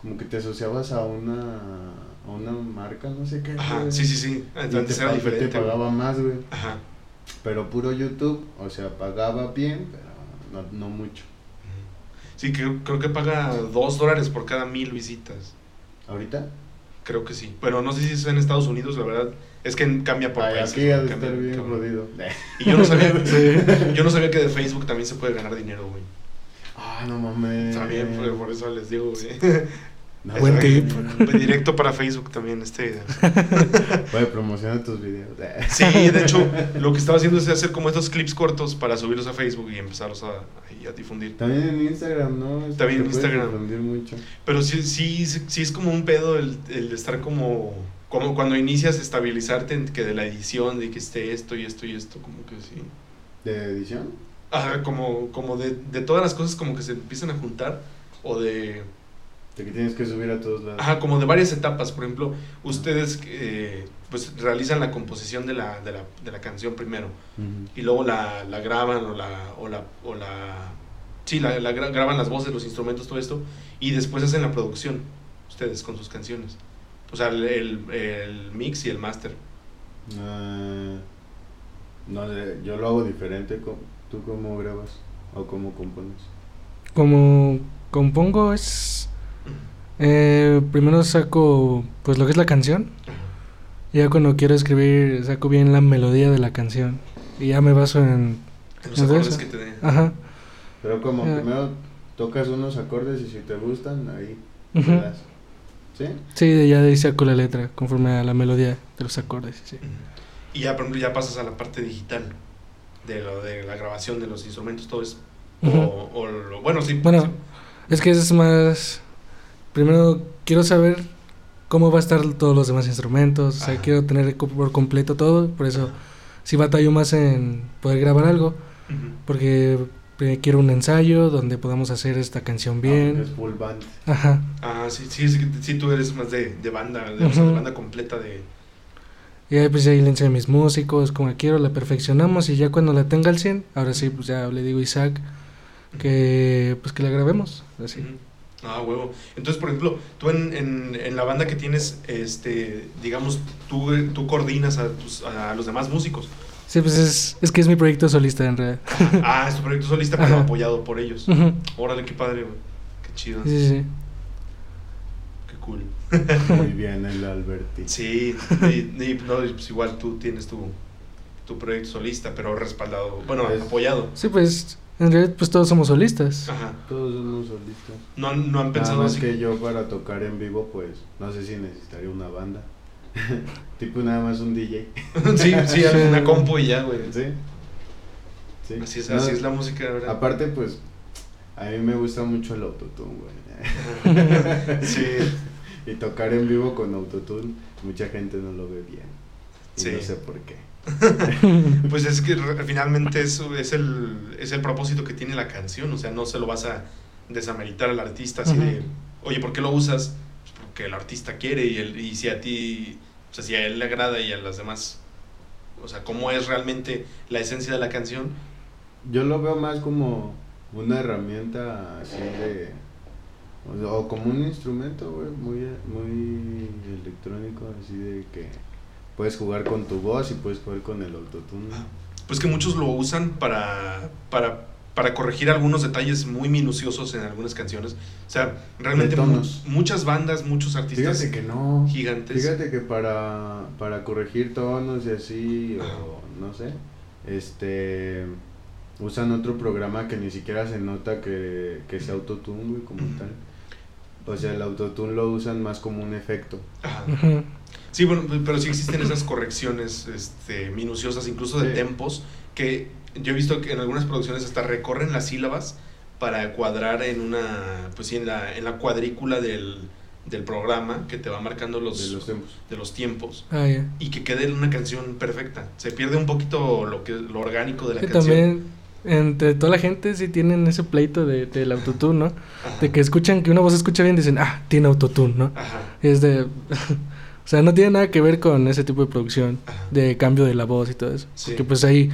como que te asociabas a una, a una marca, no sé qué. Ajá, güey. sí, sí, sí. Antes te, era diferente. te güey. pagaba más, güey. Ajá. Pero puro YouTube, o sea, pagaba bien, pero no, no mucho. Sí, creo, creo que paga dos dólares por cada mil visitas. ¿Ahorita? Creo que sí. Pero no sé si es en Estados Unidos, la verdad. Es que cambia por Ay, países. aquí ha de Cambia- estar bien cambia. jodido. [laughs] Y yo no sabía, [laughs] yo no sabía que de Facebook también se puede ganar dinero, güey. Ah, no mames. Está bien, por, por eso les digo, güey. [laughs] No, Buen tip. Directo para Facebook también este video. [laughs] Promociona tus videos. Sí, de hecho, lo que estaba haciendo es hacer como estos clips cortos para subirlos a Facebook y empezarlos a, difundir. También en Instagram, ¿no? También en Instagram. mucho. Pero sí, sí, sí, es como un pedo el, el estar como, como cuando inicias a estabilizarte en que de la edición, de que esté esto y esto y esto, como que sí. ¿De edición? Ajá, como, como de, de todas las cosas como que se empiezan a juntar o de... De que tienes que subir a todos lados. Ajá, como de varias etapas. Por ejemplo, ustedes eh, pues realizan la composición de la, de la, de la canción primero y luego la, la graban o la... O la, o la sí, la, la gra- graban las voces, los instrumentos, todo esto y después hacen la producción ustedes con sus canciones. O sea, el, el, el mix y el master. Ah, no, sé, yo lo hago diferente. ¿Tú cómo grabas? ¿O cómo compones? Como compongo es... eh, primero saco pues lo que es la canción. Y ya cuando quiero escribir saco bien la melodía de la canción. Y ya me baso en... Los ¿Es de acordes eso? que te den. Ajá. Pero como primero tocas unos acordes y si te gustan, ahí das. ¿Sí? Sí, de- ya de ahí saco la letra conforme a la melodía de los acordes. Sí. Y ya, por ejemplo, ya pasas a la parte digital de lo de la grabación de los instrumentos, todo eso. O, o lo- bueno, sí. Bueno, sí. Es que es más... Primero quiero saber cómo va a estar todos los demás instrumentos. O sea, quiero tener por completo todo. Por eso sí batallo más en poder grabar algo. Porque eh, quiero un ensayo donde podamos hacer esta canción Ah, bien. es full band. Ajá. Ah, sí, sí, sí, sí, tú eres más de, de banda, de, banda completa de... Y ahí pues ahí le enseño a mis músicos, como quiero, la perfeccionamos y ya cuando la tenga al 100, ahora sí, pues ya le digo a Isaac que pues que la grabemos, así. Ah, huevo. Entonces, por ejemplo, tú en, en, en la banda que tienes, este, digamos, tú, tú coordinas a, tus, a los demás músicos. Sí, pues es, es que es mi proyecto solista en realidad. [laughs] Ah, es tu proyecto solista, pero Ajá. apoyado por ellos. Órale, qué padre, güey. Qué chido. Sí, sí, sí. Qué cool. Muy bien el Alberti. Sí, y, y, no, pues igual tú tienes tu, tu proyecto solista, pero respaldado, bueno, Es- apoyado. Sí, pues en realidad pues todos somos solistas. Ajá. Todos somos solistas. No, han- no han Nada pensado más así. que yo para tocar en vivo, pues no sé si necesitaría una banda. [laughs] tipo nada más un DJ. [laughs] sí, sí, [laughs] Sí. una compu y ya, güey. ¿Sí? Sí. Así es, No, así es la música, ¿verdad? Aparte, pues a mí me gusta mucho el autotune, güey. Sí, y tocar en vivo con autotune, mucha gente no lo ve bien. Y Sí. no sé por qué. [laughs] pues es que finalmente eso es el, es el propósito que tiene la canción, o sea, no se lo vas a desameritar al artista así de, oye, ¿por qué lo usas? Pues porque el artista quiere y, el, y si a ti, o sea, si a él le agrada y a las demás, o sea, cómo es realmente la esencia de la canción, Yo lo veo más como una herramienta así de. O, como un instrumento, güey, muy, muy electrónico, así de que puedes jugar con tu voz y puedes jugar con el autotune. pues que muchos lo usan para, para, para corregir algunos detalles muy minuciosos en algunas canciones. O sea, realmente muchas bandas, muchos artistas Fíjate que no. gigantes. Fíjate que para, para corregir tonos y así, o no sé, este. Usan otro programa que ni siquiera se nota que, que sea autotune, güey, como tal. O sea, el autotune lo usan más como un efecto. Ajá. Sí, bueno, pero sí existen esas correcciones este, minuciosas, incluso de Sí. tempos, que yo he visto que en algunas producciones hasta recorren las sílabas para cuadrar en una, pues sí, en la, en la cuadrícula del, del programa que te va marcando los, de los tempos. de los tiempos Ah, ya. y que quede una canción perfecta. Se pierde un poquito lo que lo orgánico de la Que canción. también entre toda la gente sí tienen ese pleito de, del autotune, ¿no? Ajá. De que escuchan que una voz se escucha bien dicen, ah, tiene autotune, ¿no? Ajá. Y es de... o sea, no tiene nada que ver con ese tipo de producción, de cambio de la voz y todo eso. Sí. Porque pues hay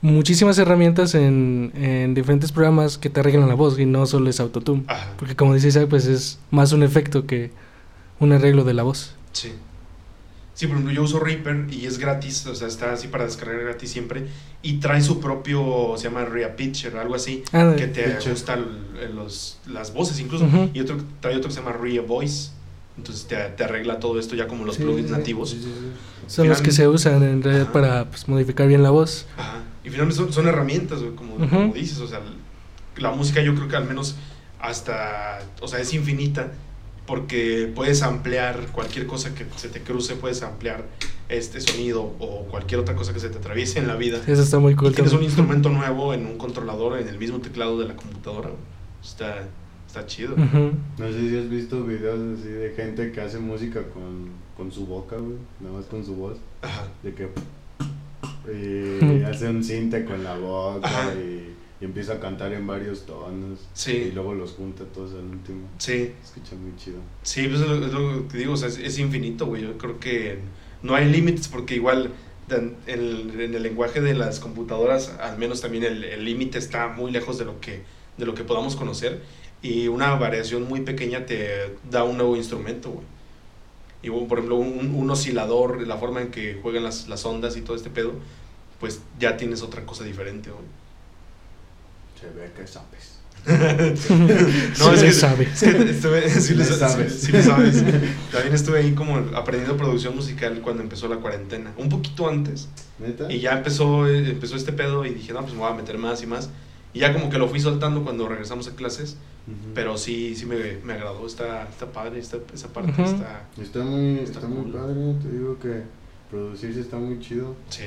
muchísimas herramientas en, en diferentes programas que te arreglan la voz y no solo es autotune. Ajá. Porque como dice Isaac, pues es más un efecto que un arreglo de la voz. Sí. Sí, por ejemplo, yo uso Reaper y es gratis, o sea, está así para descargar gratis siempre. Y trae su propio, se llama Rea Pitcher o algo así, Ah, que te ajusta los, las voces incluso. Y otro, trae otro que se llama Rea Voice. Entonces te, te arregla todo esto ya como los Sí, plugins sí. nativos. Sí. Son los que se usan en realidad Ajá. para pues, modificar bien la voz. Ajá. Y finalmente son, son herramientas, como, dices. O sea, la música yo creo que al menos hasta, o sea, es infinita porque puedes ampliar cualquier cosa que se te cruce, puedes ampliar este sonido o cualquier otra cosa que se te atraviese en la vida. Eso está muy Y cool. tienes un instrumento [laughs] nuevo en un controlador, en el mismo teclado de la computadora. Está, está chido. Ujú. No sé si has visto videos así de gente que hace música con, con su boca, güey, nada más con su voz, Ajá. de que y [laughs] hace un cinte con la boca y, y empieza a cantar en varios tonos Sí. y luego los junta todos al último. Sí, Escucha muy chido. sí, pues es lo, es lo que digo, o sea, es, es infinito, güey. Yo creo que no hay límites porque igual en el, en el lenguaje de las computadoras, al menos también el el límite está muy lejos de lo que de lo que podamos conocer y una variación muy pequeña te da un nuevo instrumento, güey. Y bueno, por ejemplo, un, un oscilador, la forma en que juegan las, las ondas y todo este pedo, pues ya tienes otra cosa diferente, güey. Se ve que sabes. [laughs] No, Sí es le que, sabe. es que estuve, sí, le Le sa- sabes. sí- sí le sabes. [laughs] También estuve ahí como aprendiendo producción musical cuando empezó la cuarentena. Un poquito antes. ¿Neta? Y ya empezó, empezó este pedo y dije, no, pues me voy a meter más y más. Y ya como que lo fui soltando cuando regresamos a clases. Ujú. Pero sí, sí me, me agradó. Está, está padre, está, esa parte Ujú. está... Está muy, Está está, muy cool. padre, te digo que producirse está muy chido. Sí,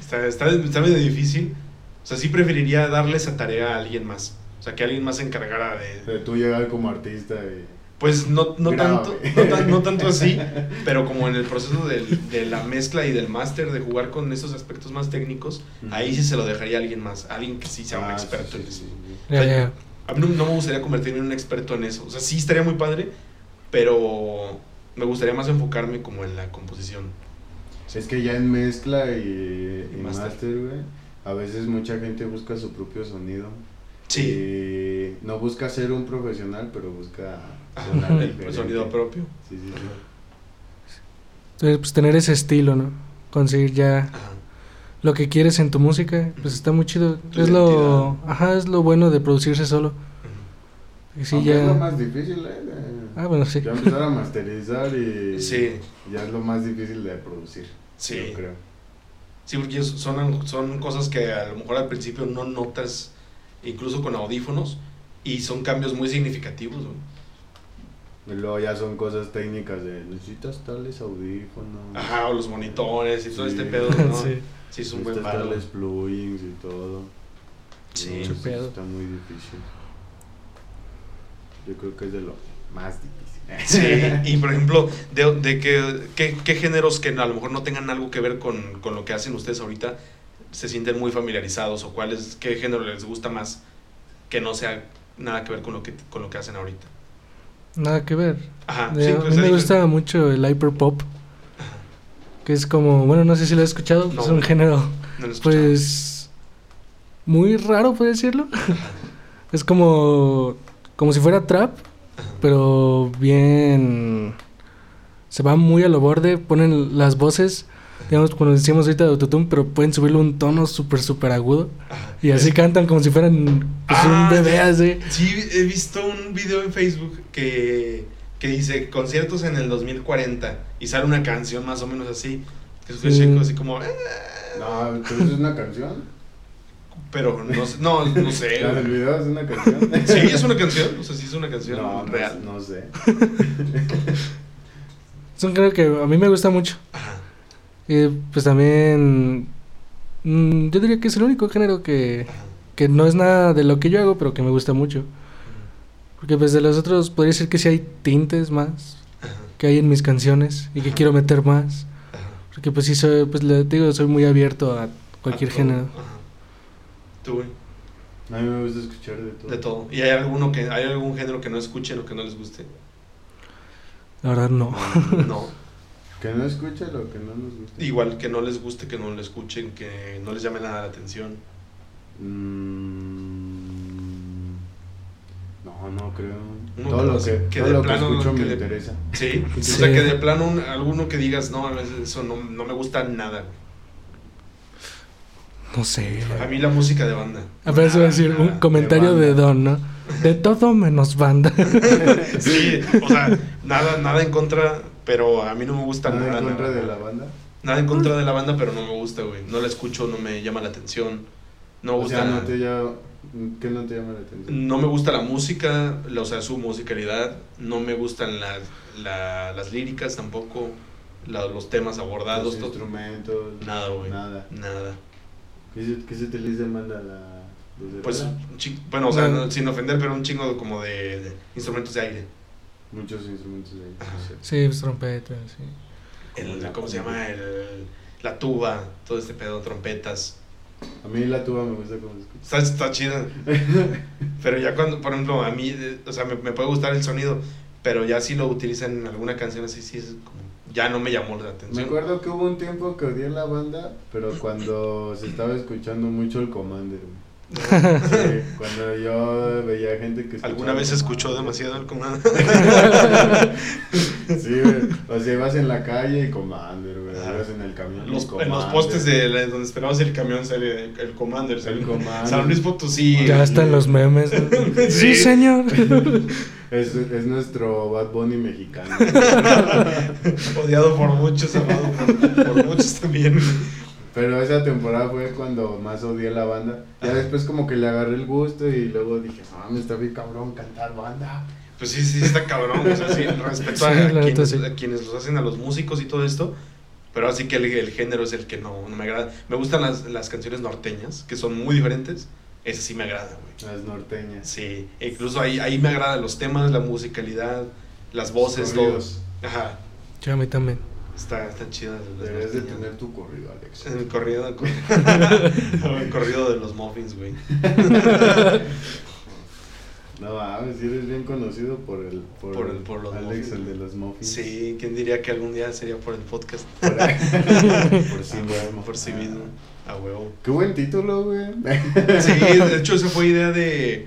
está, está, está medio difícil. O sea, sí preferiría darle esa tarea a alguien más. O sea, que alguien más se encargara de, De tú llegar como artista y... Pues no, no, tanto, no, tan- no tanto así, pero como en el proceso del- de la mezcla y del máster, de jugar con esos aspectos más técnicos, ahí sí se lo dejaría a alguien más, a alguien que sí sea un Ah, sí, experto sí, en eso. A mí no, no me gustaría convertirme en un experto en eso, o sea, sí estaría muy padre, pero me gustaría más enfocarme como en la composición. Es que ya en mezcla y, y master, güey, a veces mucha gente busca su propio sonido. Sí. Y no busca ser un profesional, pero busca El sonido propio. Sí, sí, sí. Entonces, pues tener ese estilo, ¿no? Conseguir ya Ajá. lo que quieres en tu música, pues está muy chido. Tu es lo, ajá, es lo bueno de producirse solo. Ujú. Y sí, Aunque es lo ya. más difícil, ¿eh? de- Ah, bueno, sí. Ya empezar a masterizar y Sí. ya es lo más difícil de producir. Sí. Yo creo. Sí, porque son, son cosas que a lo mejor al principio no notas, incluso con audífonos, y son cambios muy significativos. Y luego ya son cosas técnicas de necesitas tales audífonos. Ajá, o los monitores y todo Sí. este pedo, ¿no? [laughs] Sí. Sí, es un buen paro. tales plugins y todo. Sí. No, Mucho pedo. Está muy difícil. Yo creo que es de lo más difícil. [laughs] Sí, y por ejemplo, de, de que, ¿qué, qué géneros que a lo mejor no tengan algo que ver con, con lo que hacen ustedes ahorita se sienten muy familiarizados o cuáles, qué género les gusta más que no sea nada que ver con lo que, con lo que hacen ahorita? Nada que ver. Ajá, De- sí, a pues, mí me gusta mucho el hyperpop. Que es como, bueno, no sé si lo has escuchado. No. Es un género, no lo pues, muy raro, puede decirlo. es como, como si fuera trap, pero bien. Se va muy a lo borde. Ponen las voces, digamos, cuando decíamos ahorita de autotune, pero pueden subirle un tono súper, súper agudo. Y así cantan como si fueran pues, Ah, un bebé ya. así. Sí, he visto un video en Facebook que, que dice conciertos en el 2040 y sale una canción más o menos así. Que es un Sí. chico así como, "Eh", No, pero eso es una canción. pero no, sé- no, no sé. [laughs] La del video es una canción. Sí, es una canción, o sea, sí es una canción No, no, real. no sé. Es un género que a mí me gusta mucho. Ajá. Y pues también. mm, yo diría que es el único género que, que no es nada de lo que yo hago, pero que me gusta mucho. Porque pues de los otros podría decir que sí hay tintes más que hay en mis canciones y que quiero meter más. Ajá. Porque pues sí soy, pues le digo, soy muy abierto a cualquier A género. Tú, güey, A mí me gusta escuchar de todo. de todo. ¿Y hay alguno que hay algún género que no escuchen o que no les guste? La verdad no. No. [laughs] Que no escuche lo que no nos gusta. Igual que no les guste, que no lo escuchen, que no les llame nada la atención. Mm, no, no creo. No, todo lo que, que todo de lo que plano lo escucho que me de- interesa. Sí, [laughs] o sea que de plano un- alguno que digas, no, eso no, no me gusta nada. güey". No sé. A mí la música de banda. Apenas iba a decir un comentario de, banda. Don, ¿no? De todo menos banda. [laughs] Sí, o sea, nada, nada en contra, pero a mí no me gusta Nada nada. en contra nada. de la banda. Nada en contra de la banda, pero no me gusta, güey. No la escucho, no me llama la atención. No me o gusta. sea, no te llama, ¿qué no te llama la atención? No me gusta la música, la- o sea, su musicalidad. No me gustan las, la- las líricas tampoco. la- los temas abordados. Los instrumentos. Nada, güey. Nada. Nada. ¿Qué se, qué se utiliza en banda? La, Pues, bueno, o sea, No. no- sin ofender, pero un chingo como de, de instrumentos de aire. Muchos instrumentos de ahí. Sí. Sí, pues trompeta, sí. El, ¿Cómo se llama? El, la tuba, todo este pedo, trompetas. A mí la tuba me gusta se escucha. Está, está chida. pero ya cuando, por ejemplo, a mí, eh, o sea, me, me puede gustar el sonido, pero ya si lo utilizan en alguna canción así, sí es como, ya no me llamó la Me atención. acuerdo que hubo un tiempo que odié la banda, pero cuando se estaba escuchando mucho el Commander. güey. Sí, cuando yo veía gente que ¿Alguna vez el escuchó demasiado el comando? [laughs] Sí, güey. O sea, ibas en la calle y Commander, güey. Ibas en el camión. y Los, en los postes de la- donde esperabas el camión sale el Commander. El San, Commander. San Luis Potosí. Ya están los memes. ¿no? [laughs] Sí. Sí, señor. [laughs] Es, es nuestro Bad Bunny mexicano. Odiado por muchos, amado por, por muchos también. Pero esa temporada fue cuando más odié la banda. Ya después como que le agarré el gusto y luego dije, ah, me está bien cabrón cantar banda. Pues sí, sí, está cabrón. O sea, sí, [laughs] respeto Sí, a, la neta, quienes, sí. a quienes los hacen, a los músicos y todo esto. Pero así que el, el género es el que no, no me agrada. Me gustan las, las canciones norteñas, que son muy diferentes. Ese sí me agrada, güey. Las norteñas. Sí, e incluso ahí, ahí me agradan los temas, la musicalidad, las voces, todo. Corridos. Ajá, Sí, a mí también. Está, está chida. las Deberías de tener tu corrido, Alex. El corrido, el, [laughs] [laughs] el corrido de los muffins, güey. [laughs] No mames, si eres bien conocido por el por, Por el- por los Alex, muffins. el de los muffins. Sí, ¿quién diría que algún día sería por el podcast? Por, por sí A mismo. Por sí mismo. A huevo. Qué buen título, güey. Sí, de hecho esa fue idea de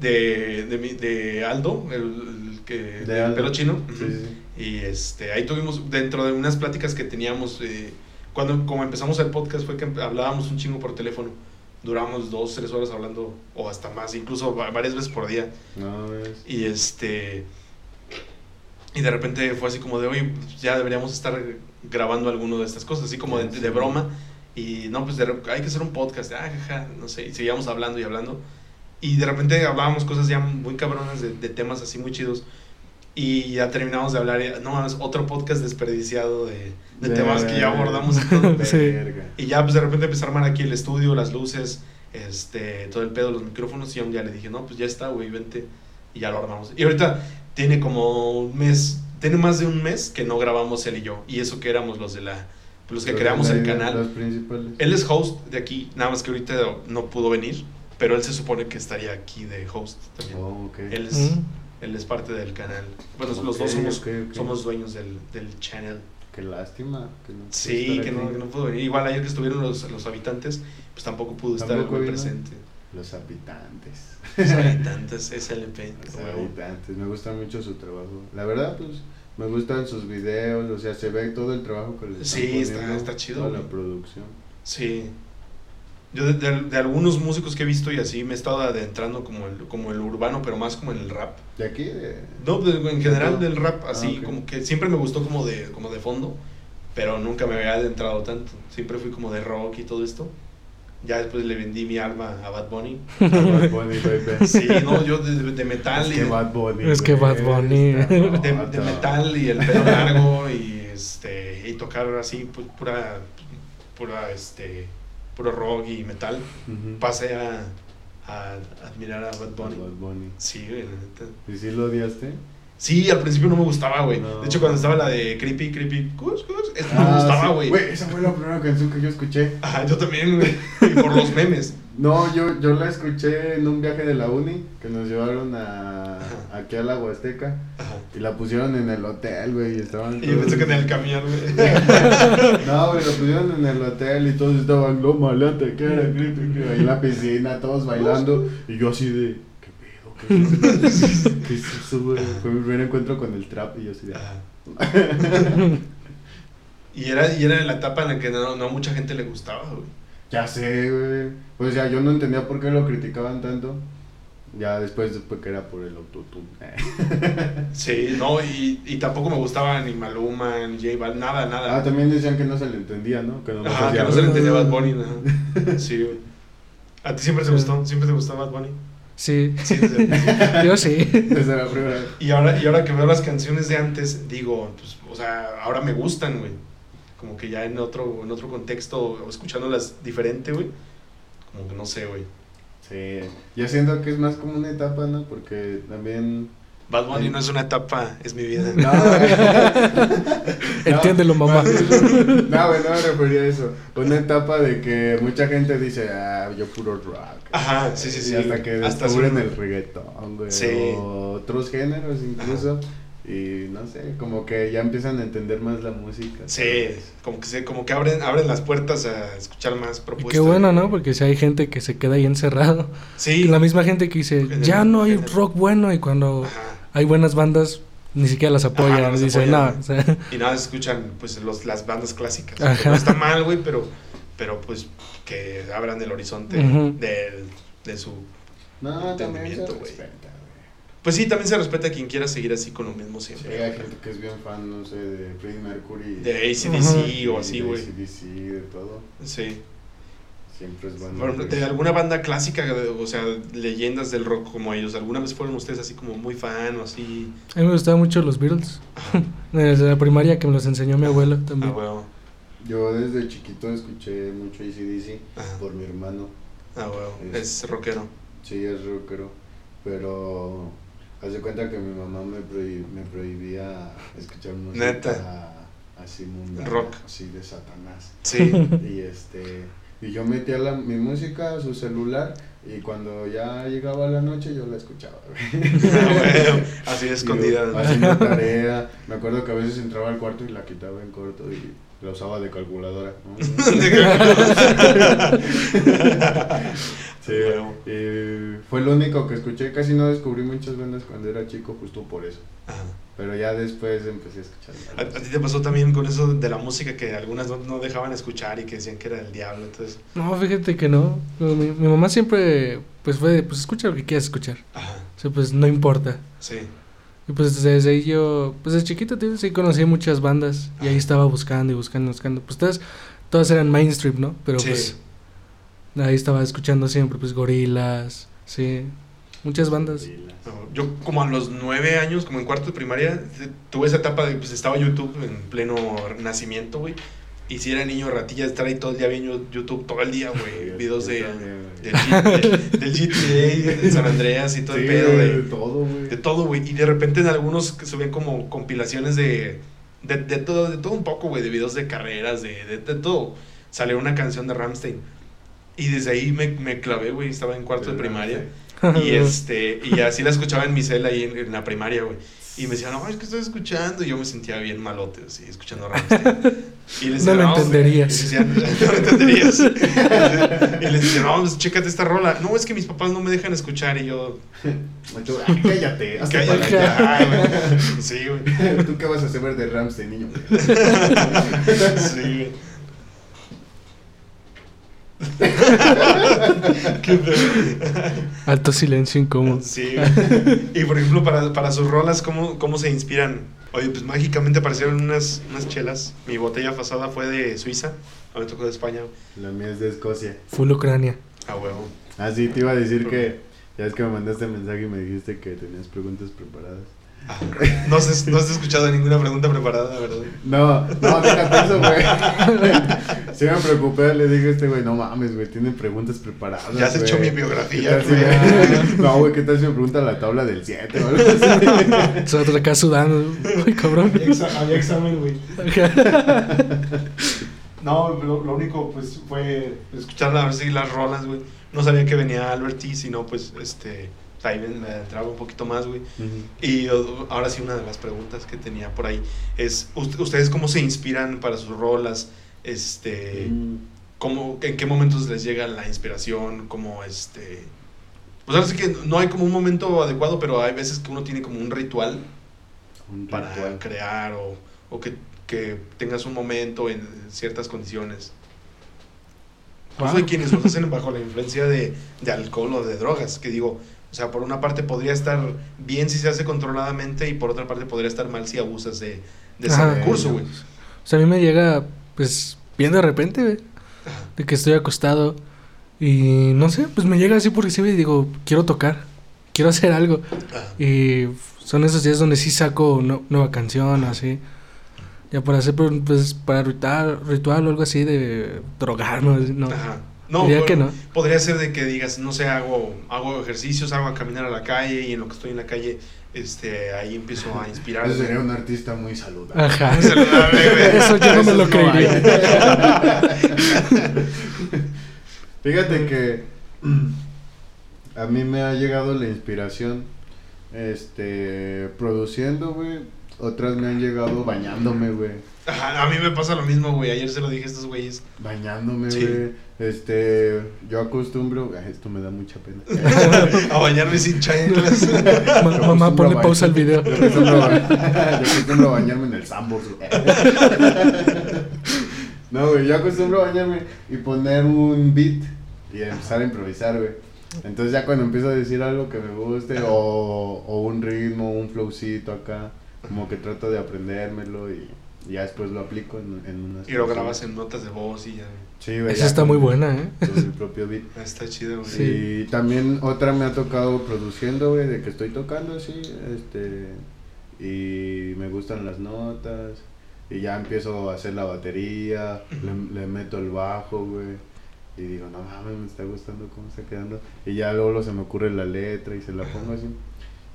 de, de, mi- de Aldo, el, el que De Aldo. pelo chino. Sí, sí. Y este, ahí tuvimos, dentro de unas pláticas que teníamos, eh, cuando como empezamos el podcast fue que hablábamos un chingo por teléfono. Duramos dos, tres horas hablando, o hasta más, incluso va- varias veces por día. No. Y este. Y de repente fue así como de, pues ya deberíamos estar grabando alguno de estas cosas, así como de, broma. Y no, pues de hay que hacer un podcast, ah, jaja, no sé. Y seguíamos hablando y hablando. Y de repente hablábamos cosas ya muy cabronas de, de temas así muy chidos. Y ya terminamos de hablar, y, no mames, otro podcast desperdiciado de, de temas que ya abordamos [laughs] y. Sí. Ya pues de repente empecé a armar aquí el estudio, las luces, este, todo el pedo, los micrófonos y ya un día le dije, no, pues ya está, güey, vente. Y ya lo armamos. Y ahorita tiene como un mes, tiene más de un mes que no grabamos él y yo. Y eso que éramos los de la, los que Los creamos el canal. Los principales. Él es host de aquí, nada más que ahorita no pudo venir, pero él se supone que estaría aquí de host también. Oh, ok. Él es, Mm. Él es parte del canal. Bueno, los dos somos, somos dueños del, del channel. Qué lástima. Que no Sí, que no, que no pudo venir. Igual ayer que estuvieron los, los habitantes, pues tampoco pudo estar muy vino. presente. Los habitantes. Los [laughs] habitantes, SLP. Los huevo. habitantes. Me gusta mucho su trabajo. La verdad, pues, me gustan sus videos. O sea, se ve todo el trabajo que le están Sí, está- poniendo, está chido, Toda la producción. Sí. Yo de, de- de algunos músicos que he visto y así me he estado adentrando como el, como el urbano, pero más como en el rap. De aquí, de... No, de- en general del rap, así Ah, ok. como que siempre me gustó como de, como de fondo, pero nunca me había adentrado tanto. Siempre fui como de rock y todo esto. Ya después le vendí mi alma a Bad Bunny. [laughs] Bad Bunny, baby. Sí, no, yo de, de metal Es y que Bad Bunny. Es que Bad Bunny. de, metal y el pelo largo y este y tocar así pu- pura pura este puro rock y metal Ujú. pasé a, a admirar a Bad Bunny Bad Bunny. sí güey, la neta. ¿Y si lo odiaste? sí al principio no me gustaba güey No. de hecho cuando estaba la de creepy creepy cus, cus, esta no Ah, me gustaba sí. güey esa fue la primera canción que yo escuché. Ajá, yo también güey [laughs] y por los memes No, yo, yo la escuché en un viaje de la uni que nos llevaron a, aquí a la Huasteca y la pusieron en el hotel, güey, y estaban y yo pensé que en el camión güey [laughs] No, güey, la pusieron en el hotel y todos estaban lo malate, que era ahí en la piscina, todos bailando y yo así de, ¿qué pedo? ¿Qué es eso? [laughs] ¿Qué es eso, güey? Fue mi primer encuentro con el trap y yo así de, Ajá. [laughs] y era y era la etapa en la que no, no a mucha gente le gustaba güey ya sé, güey. Pues ya yo no entendía por qué lo criticaban tanto. Ya después, después que era por el autotune. [laughs] Sí, no, y, y tampoco me gustaba ni Maluma, ni J Balvin, nada, nada. Ah, también decían que no se le entendía, ¿no? Que no Ajá, que no se le entendía Bad Bunny, [laughs] ajá. Sí, güey. ¿A ti siempre te gustó? ¿Siempre te gustó Bad Bunny? Sí, Sí, desde- [laughs] yo sí. Desde la primera vez. y, ahora, y ahora que veo las canciones de antes, digo, pues, o sea, ahora me gustan, güey. Como que ya en otro, en otro contexto, escuchándolas diferente, güey. Como que no sé, güey. Sí, yo siento que es más como una etapa, ¿no? Porque también... Bad Bunny no es una etapa, es mi vida. No, [laughs] Entiéndelo, mamá. No, güey, no me refería a eso. Una etapa de que mucha gente dice, ah, yo puro rock. Ajá, sí, sí, sí. Y hasta que Hasta descubren su- el reggaetón, güey. Sí. O otros géneros incluso. Y no sé, como que ya empiezan a entender más la música. Sí, como que, se, como que abren, abren las puertas a escuchar más Y propuestas. qué bueno, ¿no? Porque si hay gente que se queda ahí encerrado. Sí. La misma gente que dice, ya no hay rock bueno. Y cuando Ajá. hay buenas bandas, ni siquiera las apoyan. Ajá, no Dicen, no, apoyan. o sea, Y nada, escuchan pues los, las bandas clásicas. Ajá. No está mal, güey, pero, pero pues que abran el horizonte Ujú. del- de su... No, Entendimiento, güey. Pues sí, también se respeta a quien quiera seguir así con lo mismo Sí, siempre. hay gente que es bien fan, no sé, de Freddie Mercury. De ACDC o así, de güey. AC/DC, de todo. Sí. Siempre es bueno. De alguna banda clásica, de- o sea, leyendas del rock como ellos, ¿alguna vez fueron ustedes así como muy fan o así? a mí me gustaban mucho los Beatles. [laughs] Desde la primaria que me los enseñó mi abuelo Ah, también. huevo. Yo desde chiquito escuché mucho ACDC Ajá. por mi hermano. Ah, huevo. Es- Es rockero. Sí, es rockero. Pero haz de cuenta que mi mamá me, prohib- me prohibía escuchar música Neta. así mundana, Rock. así de Satanás. Sí. [laughs] Y este Y yo metía la, mi música a su celular y cuando ya llegaba la noche yo la escuchaba. Ah, [laughs] Así escondida. Yo Haciendo tarea. Me acuerdo que a veces entraba al cuarto y la quitaba en corto y la usaba de calculadora. ¿no? [laughs] [laughs] Sí, Huevo. y fue lo único que escuché. Casi no descubrí muchas bandas cuando era chico, justo por eso. Ajá. Pero ya después empecé a escuchar. ¿A, a ti te pasó también con eso de la música que algunas no, no dejaban escuchar y que decían que era del diablo? Entonces, No, fíjate que no. No, Mi, mi mamá siempre, pues fue, de, pues escucha lo que quieras escuchar. ajá, O sea, pues no importa. sí. Y pues desde ahí yo, pues desde chiquito tío, sí conocí muchas bandas y ahí estaba buscando y buscando y buscando. Pues todas, todas eran mainstream, ¿no? Pero Sí. pues ahí estaba escuchando siempre, pues gorilas, sí, muchas bandas. Yo como a los nueve años, como en cuarto de primaria, tuve esa etapa de, pues estaba YouTube en pleno nacimiento, güey. Y si era niño ratilla, estar ahí todo el día viendo YouTube, todo el día, güey. Videos de, del, GTA, [laughs] de San Andreas y todo el pedo de, todo, güey. de todo, güey. Y de repente en algunos que subían como compilaciones de, de, de todo, de todo un poco, güey, de videos de carreras, de, de, de todo. Salió una canción de Ramstein. Y desde ahí me, me clavé, güey, estaba en cuarto de primaria. Y este, y así la escuchaba en mi cel ahí en, en la primaria, güey. Y me decían, no, es que estoy escuchando. Y yo me sentía bien malote, así, escuchando Rammstein. [laughs] Y les No lo "No, entenderías". y decían, [laughs] no lo entenderías. y les decía, no, pues chécate esta rola. No, es que mis papás no me dejan escuchar. Y yo, [laughs] ah, cállate, hazte cállate ya, güey. Sí, güey. ¿Tú qué vas a saber de Ramstein, niño? Sí, güey. [laughs] Alto silencio incómodo. Sí. Y por ejemplo, para, para sus rolas, ¿cómo, ¿cómo se inspiran? Oye, pues mágicamente aparecieron unas, unas chelas. Mi botella pasada fue de Suiza. A mí me tocó de España. La mía es de Escocia. Full Ucrania. A huevo. Ah, sí, te iba a decir que. Ya es que me mandaste mensaje y me dijiste que tenías preguntas preparadas. [laughs] No has, no has escuchado ninguna pregunta preparada, ¿verdad? No, no, déjate eso, güey. [laughs] Sí me preocupé, le dije a este güey, no mames, güey, tiene preguntas preparadas. Ya has güey. hecho mi ¿Qué biografía, si [laughs] No, güey, ¿qué tal si me pregunta la tabla del 7 o algo así? Nosotros acá sudando. Ay, cabrón. Había, exa- había examen, güey. No, lo, lo único pues fue escuchar a ver si las rolas, güey. No sabía que venía Albert T, sino pues este ahí me, me entraba un poquito más, güey. Y uh, ahora sí una de las preguntas que tenía por ahí es ¿ust- ustedes cómo se inspiran para sus rolas? Este, Mm, cómo en qué momentos les llega la inspiración, cómo este pues ahora sí que no hay como un momento adecuado, pero hay veces que uno tiene como un ritual un para ritual. crear o, o que, que tengas un momento en ciertas condiciones. Wow. Pues hay quienes los hacen bajo la influencia de, de alcohol o de drogas, que digo, o sea, por una parte podría estar bien si se hace controladamente y por otra parte podría estar mal si abusas de, de ese Ajá. recurso, güey. O sea, a mí me llega, pues, bien de repente, güey. De que estoy acostado y no sé, pues me llega así porque sí, güey, digo, quiero tocar, quiero hacer algo. Y son esos días donde sí saco no- nueva canción, así. Ya para hacer, pues, para ritual, ritual o algo así de drogarme, no. Ajá. No, Diría bueno, que no. podría ser de que digas, no sé, hago, hago ejercicios, hago a caminar a la calle y en lo que estoy en la calle, este, ahí empiezo a inspirarme. Ese sería un artista muy saludable. Ajá. Saludable, güey. [laughs] Eso yo no me lo no creería. [laughs] Fíjate que [clears throat] a mí me ha llegado la inspiración este produciendo, güey. Otras me han llegado bañándome, güey. A mí me pasa lo mismo, güey. Ayer se lo dije a estos güeyes. Bañándome, Sí. güey. Este, yo acostumbro, esto me da mucha pena. [laughs] a bañarme sin chanclas. Ma- Yo mamá, ponle pausa al video. Yo acostumbro, [laughs] yo acostumbro a bañarme en el Sambors, güey. [laughs] No, güey, yo acostumbro a bañarme y poner un beat y empezar a improvisar, güey. Entonces ya cuando empiezo a decir algo que me guste o, o un ritmo, un flowcito acá, como que trato de aprendérmelo y ya después lo aplico en, en unas Y lo grabas en notas de voz y ya. Sí, güey. Esa está muy buena, ¿eh? con el propio beat. [laughs] Está chido, güey. Sí. Y también otra me ha tocado produciendo, güey, de que estoy tocando así, este, y me gustan las notas, y ya empiezo a hacer la batería, le, le meto el bajo, güey, y digo, no mames, me está gustando cómo está quedando, y ya luego se me ocurre la letra y se la pongo así.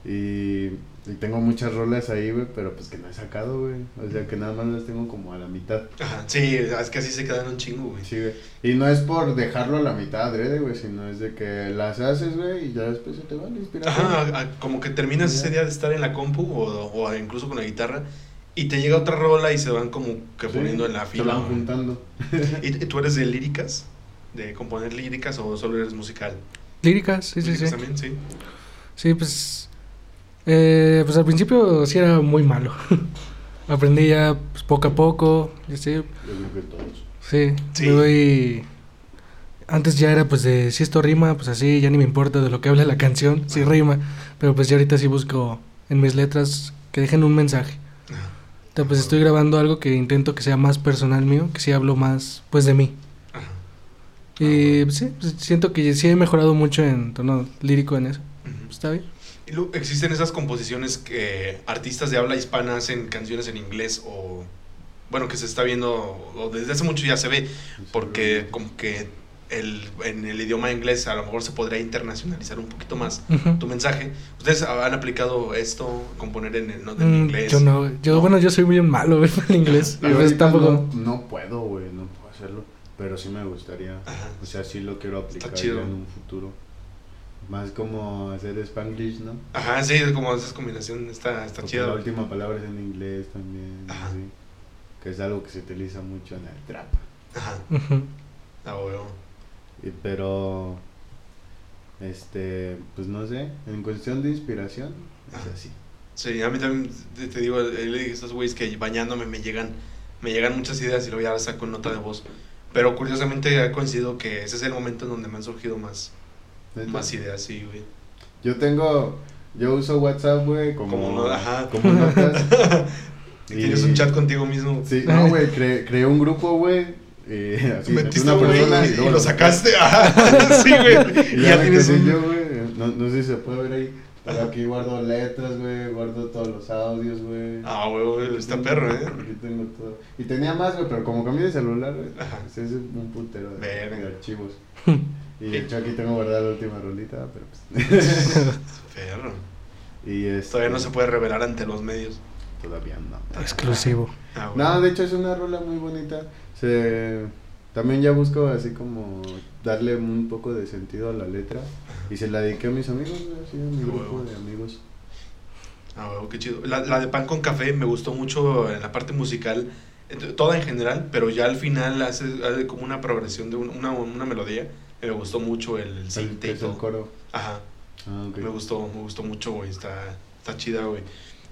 Y, y tengo muchas rolas ahí, güey, pero pues que no he sacado, güey. O sea, que nada más las tengo como a la mitad. Ajá, sí, es que así se quedan un chingo, güey. Sí, güey. Y no es por dejarlo a la mitad adrede, güey, sino es de que las haces, güey, y ya después se te va la inspiración. Ajá, a- como que terminas ese día de estar en la compu o, o incluso con la guitarra y te llega otra rola y se van como que Sí, poniendo en la Se fila. van güey. juntando. [laughs] ¿Y tú eres de líricas? ¿De componer líricas o solo eres musical? Líricas, sí, sí, ¿Líricas sí. también? Sí. Sí, pues. Eh, pues al principio sí era muy malo. [laughs] Aprendí ya pues, poco a poco. sí, Yo creo que todos. sí, Sí. Antes ya era pues de si esto rima, pues así, ya ni me importa de lo que habla la canción, si rima. Pero pues ya ahorita sí busco en mis letras que dejen un mensaje. Ajá. Entonces, pues estoy grabando algo que intento que sea más personal mío, que sí hablo más pues de mí. Ajá. Y pues, sí, pues, siento que sí he mejorado mucho en tono lírico en eso. Pues, está bien. ¿Existen esas composiciones que artistas de habla hispana hacen canciones en inglés o, bueno, que se está viendo, o desde hace mucho ya se ve, porque como que el, en el idioma inglés a lo mejor se podría internacionalizar un poquito más tu mensaje. ¿Ustedes han aplicado esto, componer en, el- no, en Mm, inglés? Yo no, yo, No. bueno, yo soy muy malo güey, el inglés. Yo tampoco. no, no puedo, güey, no puedo hacerlo. Pero sí me gustaría. Ajá. O sea, sí lo quiero aplicar en un futuro. Más como hacer Spanglish, ¿no? Ajá, sí, como esa combinación está, está chida. La última palabra es en inglés también. Ajá. así, que es algo que se utiliza mucho en el trap. Ajá, ah, huevo. Y- pero, este, pues no sé, en cuestión de inspiración, Ajá. es así. Sí, a mí también, te, te digo, le dije a estos güeyes que bañándome me llegan, me llegan muchas ideas y luego ya las saco en nota de voz. Pero curiosamente ha coincidido que ese es el momento en donde me han surgido más. Más ideas, sí, güey. Yo tengo, yo uso WhatsApp, güey, como, Como no- ajá. como notas. [laughs] Y tienes un chat contigo mismo. Sí, no, güey, cre- creé un grupo, güey. Y así, Metiste una un güey persona y, luego lo sacaste. Ajá, [laughs] sí, güey. Y Y ya, ya tienes un... yo. No, no sé si se puede ver ahí. Pero aquí guardo letras, güey. Guardo todos los audios, güey. Ah, güey, está perro, ¿eh? Aquí tengo todo. Y tenía más, güey, pero como cambié de celular, güey. Es un puntero de, Verga. de archivos. [laughs] Y de hecho aquí tengo guardada la última rolita, pero pues. [laughs] Perro. y este, Todavía no se puede revelar ante los medios. Todavía no. Exclusivo. Ah. No, de hecho es una rola muy bonita. Se... También ya busco así como darle un poco de sentido a la letra. Y se la dediqué a mis amigos, así a mi grupo huevo. de amigos. Ah, huevo, qué chido. La, la de pan con café me gustó mucho en la parte musical, toda en general, pero ya al final hace, hace como una progresión de un- una, una melodía. Me gustó mucho el, el synth el todo. coro. Ajá, Ah, ok. me gustó, me gustó mucho, güey. Está, está chida, güey.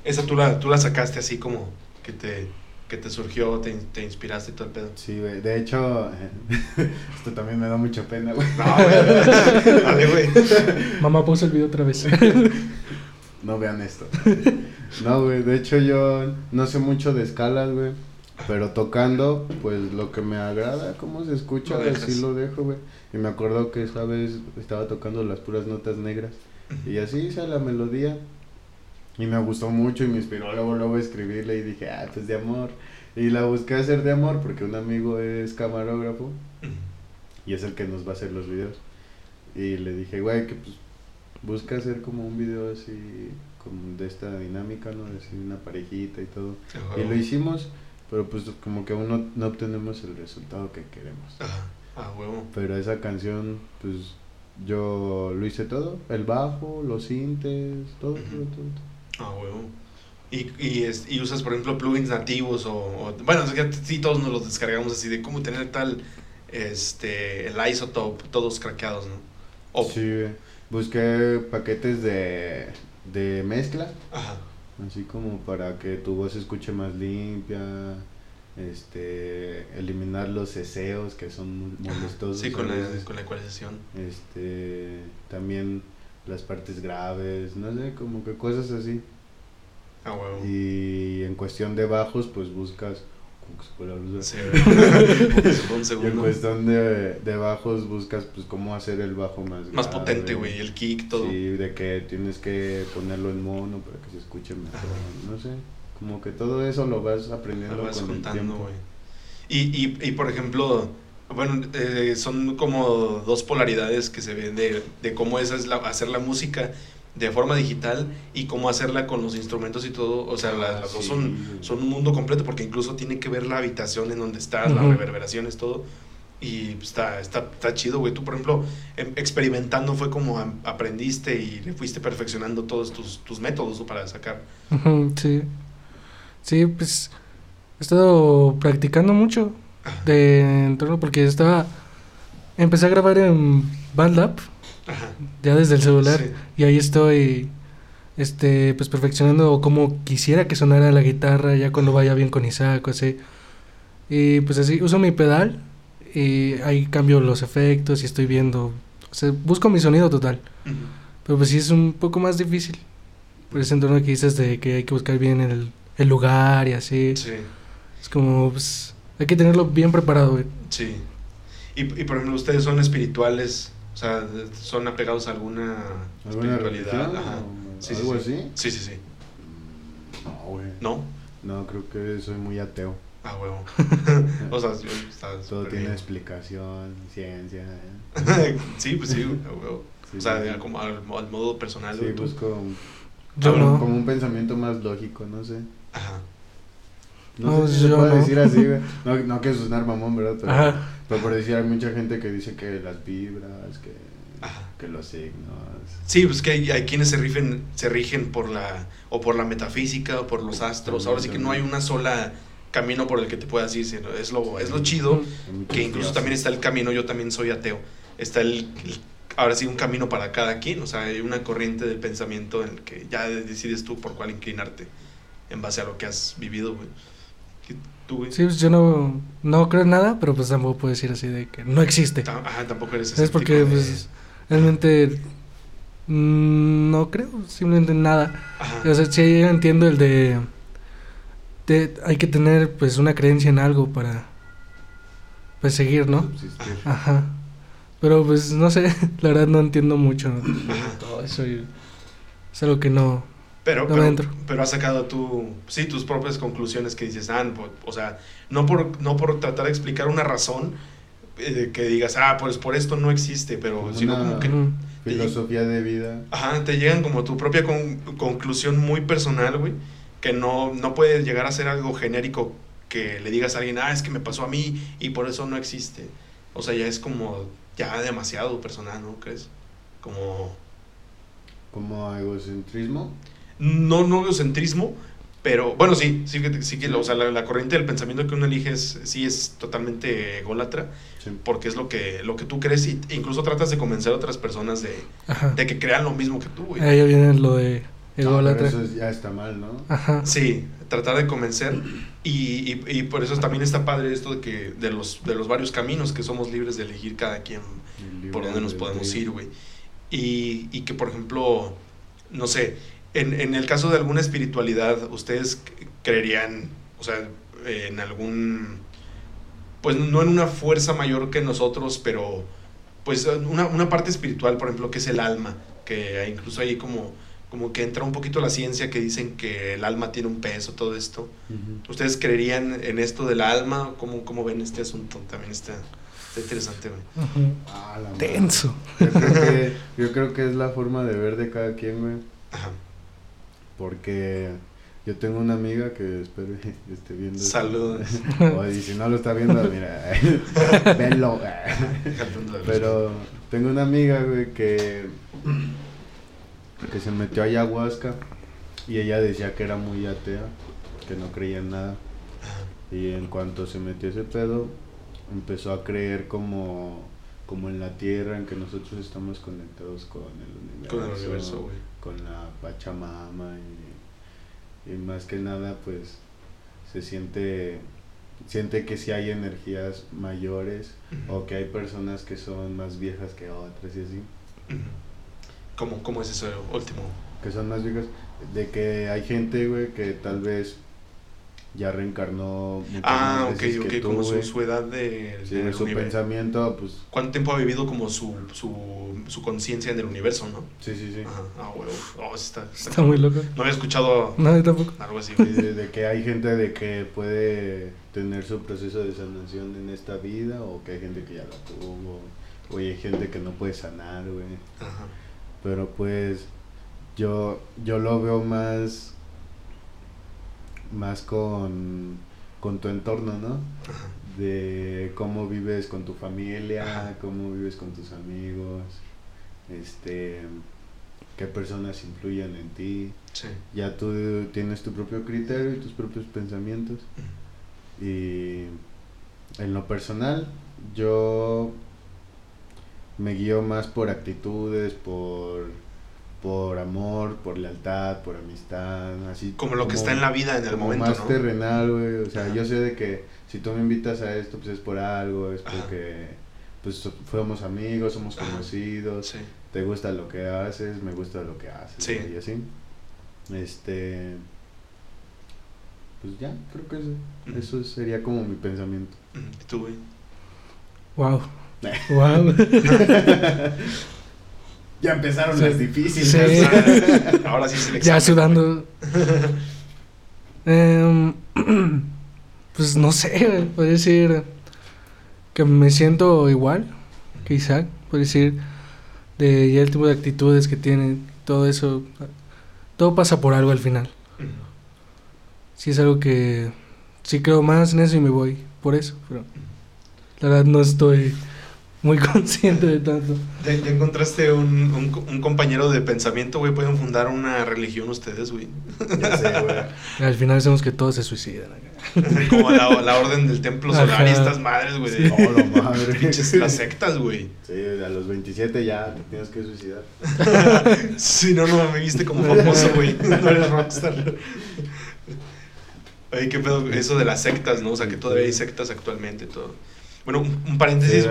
Esa tú la, tú la sacaste así como que te, que te surgió, te, te inspiraste y todo el pedo. Sí, güey. De hecho, [laughs] esto también me da mucha pena, güey. No, güey. [laughs] Dale, güey. Mamá puso el video otra vez. [laughs] No vean esto. No, güey. De hecho, yo no sé mucho de escalas, güey. Pero tocando, pues lo que me agrada, cómo se escucha, Lo así lo dejo, güey. Y me acuerdo que esa vez estaba tocando las puras notas negras. Y así hice la melodía. Y me gustó mucho y me inspiró luego, luego a escribirle y dije, ah, pues de amor. Y la busqué hacer de amor porque un amigo es camarógrafo y es el que nos va a hacer los videos. Y le dije, güey, que pues busca hacer como un video así, como de esta dinámica, ¿no? De así una parejita y todo. Y lo hicimos, pero pues como que aún no, no obtenemos el resultado que queremos. Ajá, ah, huevo. Pero esa canción, pues yo lo hice todo, el bajo, los sintes, todo, Ujú. todo, todo. todo. Ah, huevo. Y, y, es- y usas, por ejemplo, plugins nativos o... o- bueno, es que sí, todos nos los descargamos así de cómo tener tal... Este... El isotope, todos craqueados, ¿no? Sí, busqué paquetes de, de mezcla, Ajá. Así como para que tu voz se escuche más limpia, este, eliminar los ceseos que son molestosos. Sí, con la, con la ecualización. este también las partes graves, no sé, como que cosas así. Ah, huevo. Y en cuestión de bajos, pues buscas [laughs] [laughs] en cuestión de, de bajos buscas pues cómo hacer el bajo más Más grave. potente, güey, el kick, todo. Sí, de que tienes que ponerlo en mono para que se escuche mejor, no sé. Como que todo eso lo vas aprendiendo Lo vas con el juntando, tiempo. güey. Y, y, y, por ejemplo, bueno, eh, son como dos polaridades que se ven de, de cómo es la, hacer la música de forma digital y cómo hacerla con los instrumentos y todo. O sea, la- las dos son, son un mundo completo porque incluso tiene que ver la habitación en donde estás, las Ujú. reverberaciones, todo. Y está, está, está chido, güey. Tú, por ejemplo, em- experimentando fue como aprendiste y le fuiste perfeccionando todos tus, tus métodos para sacar. Sí. Sí, pues he estado practicando mucho de entorno porque estaba empecé a grabar en BandLab Ajá. ya desde el celular Sí. y ahí estoy este pues perfeccionando como quisiera que sonara la guitarra ya cuando vaya bien con Isaac o así. Y pues así uso mi pedal y ahí cambio los efectos y estoy viendo, o sea, busco mi sonido total. Pero pues sí es un poco más difícil. Por ese entorno que dices de que hay que buscar bien el, el lugar y así. Sí. Es como, pues, hay que tenerlo bien preparado, güey. Sí. Y, y por ejemplo, ustedes son espirituales, o sea, son apegados a alguna, ¿Alguna espiritualidad. Ajá. o Sí, sí, algo sí. así? Sí, sí, sí. No, güey. ¿No? No, creo que soy muy ateo. Ah, huevo. [laughs] o sea, yo- está Todo tiene bien. explicación, ciencia. ¿eh? [laughs] sí, pues sí, a huevo. Sí, o sea, sí, como al, al modo personal. Sí, busco un- Yo como, no. como un pensamiento más lógico, no sé. Ajá. No, No, sé si se yo puede no. decir así, güey. [laughs] No, no que sonar mamón, ¿verdad? Pero, Ajá. pero por decir, hay mucha gente que dice que las vibras, que, Ajá. que los signos. Sí, pues que hay, hay quienes se rigen, se rigen por la, o por la metafísica, o por los astros. Ahora sí que no hay una sola camino por el que te puedas ir, sino es lo, es lo chido. que incluso también está el camino, yo también soy ateo, está el, el- ahora sí un camino para cada quien, o sea, hay una corriente del pensamiento en el que ya decides tú por cuál inclinarte en base a lo que has vivido, güey. ¿Qué- ¿Tú, güey? Sí, pues yo no, no creo en nada, pero pues tampoco puedo decir así de que no existe. Ta- Ajá, tampoco eres Es porque, de- pues, realmente mm, no creo simplemente en nada. Ajá, O sea, sí entiendo el de, de hay que tener pues una creencia en algo para pues seguir, ¿no? Subsistir. Ajá. Pero pues no sé, [laughs] la verdad no entiendo mucho ¿no? Todo eso. y es algo que no. Pero, no pero, pero has sacado tú, sí, tus propias conclusiones que dices, ah, po- o sea, no por, no por tratar de explicar una razón eh, que digas, ah, pues por esto no existe, pero Como sino una- como que. Filosofía de vida. Ajá, te llegan como tu propia con- conclusión muy personal, güey, que no, no puede llegar a ser algo genérico que le digas a alguien, ah, es que me pasó a mí y por eso no existe. O sea, ya es como, ya demasiado personal, ¿no crees? Como, Como egocentrismo. No, no egocentrismo, pero, bueno, sí, sí que, sí que, o sea, la, la corriente del pensamiento que uno elige es, sí es totalmente ególatra, Sí. porque es lo que, lo que tú crees y e incluso tratas de convencer a otras personas de, de que crean lo mismo que tú, güey. Ahí viene lo de No, pero ególatra. eso es- ya está mal, ¿no? Ajá. Sí, tratar de convencer y, y- y por eso también está padre esto de que de los, de los varios caminos que somos libres de elegir cada quien por dónde nos podemos ir, güey. Y, y que, por ejemplo, no sé, en, en el caso de alguna espiritualidad, ¿ustedes creerían, o sea, en algún, pues no en una fuerza mayor que nosotros, pero pues una, una parte espiritual, por ejemplo, que es el alma, que incluso ahí como, como que entra un poquito la ciencia que dicen que el alma tiene un peso, todo esto. ¿Ustedes creerían en esto del alma? ¿Cómo, cómo ven este asunto? También está, está interesante, güey. Ujú. Ah. Tenso. Yo creo, que, [laughs] yo creo que es la forma de ver de cada quien, güey. Ajá. Porque yo tengo una amiga que espero que esté viendo. esto. Saludos. [laughs] O, y si no lo está viendo, mira, [laughs] venlo. Pero tengo una amiga, güey, que, que se metió a ayahuasca y ella decía que era muy atea, que no creía en nada. Y en cuanto se metió ese pedo, empezó a creer como, como en la tierra, en que nosotros estamos conectados con el universo. Con el universo, güey. Con la Pachamama y, y más que nada, pues se siente siente que si hay energías mayores o que hay personas que son más viejas que otras y así. ¿Cómo, ¿Cómo es eso último? que son más viejas, de que hay gente, güey, que tal vez ya reencarnó Ah, ok, veces ok, que como su, edad de, Sí, del su universo. pensamiento, pues, ¿Cuánto tiempo ha vivido como su, su, su conciencia en el universo, no? sí, sí, sí. Ajá, ah, huevo. Oh, está, está- Está muy loco. No había escuchado No, tampoco. algo así, de, de que hay gente de que puede tener su proceso de sanación en esta vida o que hay gente que ya la tuvo o hay gente que no puede sanar, güey. Ajá. Pero pues yo, yo lo veo más, más con, con tu entorno, ¿no? De cómo vives con tu familia, cómo vives con tus amigos, este, qué personas influyen en ti. Sí. Ya tú tienes tu propio criterio y tus propios pensamientos. Y en lo personal, yo me guío más por actitudes, por, por amor, por lealtad, por amistad, así. Como lo que está en la vida en el como momento, más ¿no? terrenal, güey. O sea, Ajá. yo sé de que si tú me invitas a esto, pues es por algo, es Ajá. porque pues fuimos amigos, somos Ajá. conocidos, Sí. te gusta lo que haces, me gusta lo que haces, Sí. y así. Este. Pues ya, creo que eso, eso sería como mi pensamiento. ¿Y tú, güey? Wow. Wow. [laughs] [laughs] Ya empezaron Sí. las difíciles. Sí. [laughs] Ahora sí es el ya sudando. [laughs] Em, [clears throat] pues no sé, podría decir que me siento igual que Isaac. Podría decir de ya el tipo de actitudes que tiene, todo eso. Todo pasa por algo al final. Sí es algo que sí creo más en eso y me voy por eso, pero la verdad no estoy muy [laughs] consciente de tanto. Ya, ya encontraste un, un, co- un compañero de pensamiento, güey. Pueden fundar una religión ustedes, güey. Ya sé, güey. [laughs] Al final hacemos que todos se suicidan. acá. Como la, la orden del templo solar y Ajá. estas madres, güey. de- Oh, la madre. [laughs] Pinches las sectas, güey. Sí, a los 27 ya te tienes que suicidar. Sí, no, no, me viste como famoso, güey. No eres rockstar. Oye, qué pedo, eso de las sectas, ¿no? O sea, que todavía hay sectas actualmente, todo. Bueno, un, un paréntesis, Sí.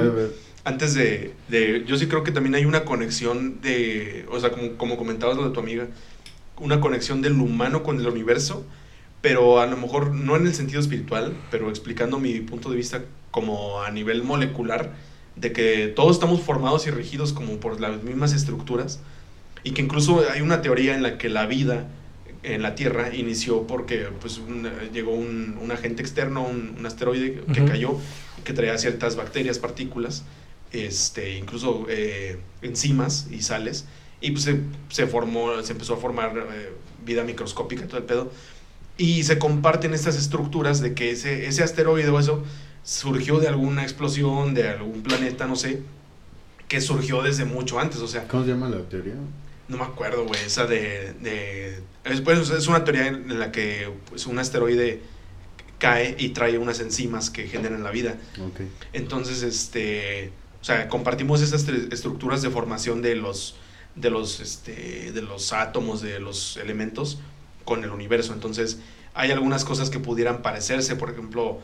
Antes de, de- Yo sí creo que también hay una conexión de. O sea, como, como comentabas lo de tu amiga, una conexión del humano con el universo, pero a lo mejor no en el sentido espiritual, pero explicando mi punto de vista como a nivel molecular, de que todos estamos formados y regidos como por las mismas estructuras, y que incluso hay una teoría en la que la vida en la Tierra inició porque pues, un- llegó un, un agente externo, un, un asteroide que Ujú. cayó, que traía ciertas bacterias, partículas, este, incluso eh, enzimas y sales, y pues se, se formó, se empezó a formar eh, vida microscópica, todo el pedo, y se comparten estas estructuras de que ese, ese asteroide o eso surgió de alguna explosión, de algún planeta, no sé, que surgió desde mucho antes, o sea, ¿Cómo se llama la teoría? no me acuerdo, güey, esa de... de es, pues, es una teoría en la que pues, un asteroide cae y trae unas enzimas que generan la vida. Entonces, este, sea, compartimos esas estructuras de formación de los, de los, este, de los átomos, de los elementos con el universo. Entonces, hay algunas cosas que pudieran parecerse, por ejemplo,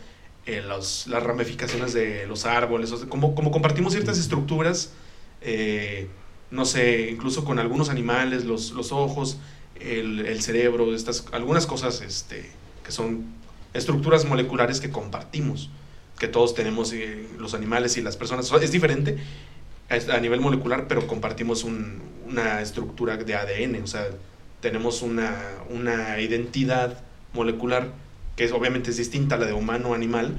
eh, los- las ramificaciones de los árboles, o sea, como, como compartimos ciertas estructuras, eh, no sé, incluso con algunos animales, los, los ojos, el, el cerebro, estas, algunas cosas este, que son estructuras moleculares que compartimos que todos tenemos eh, los animales y las personas. So- Es diferente a nivel molecular, pero compartimos un- una estructura de ADN, o sea, tenemos una, una identidad molecular que es, obviamente es distinta a la de humano o animal,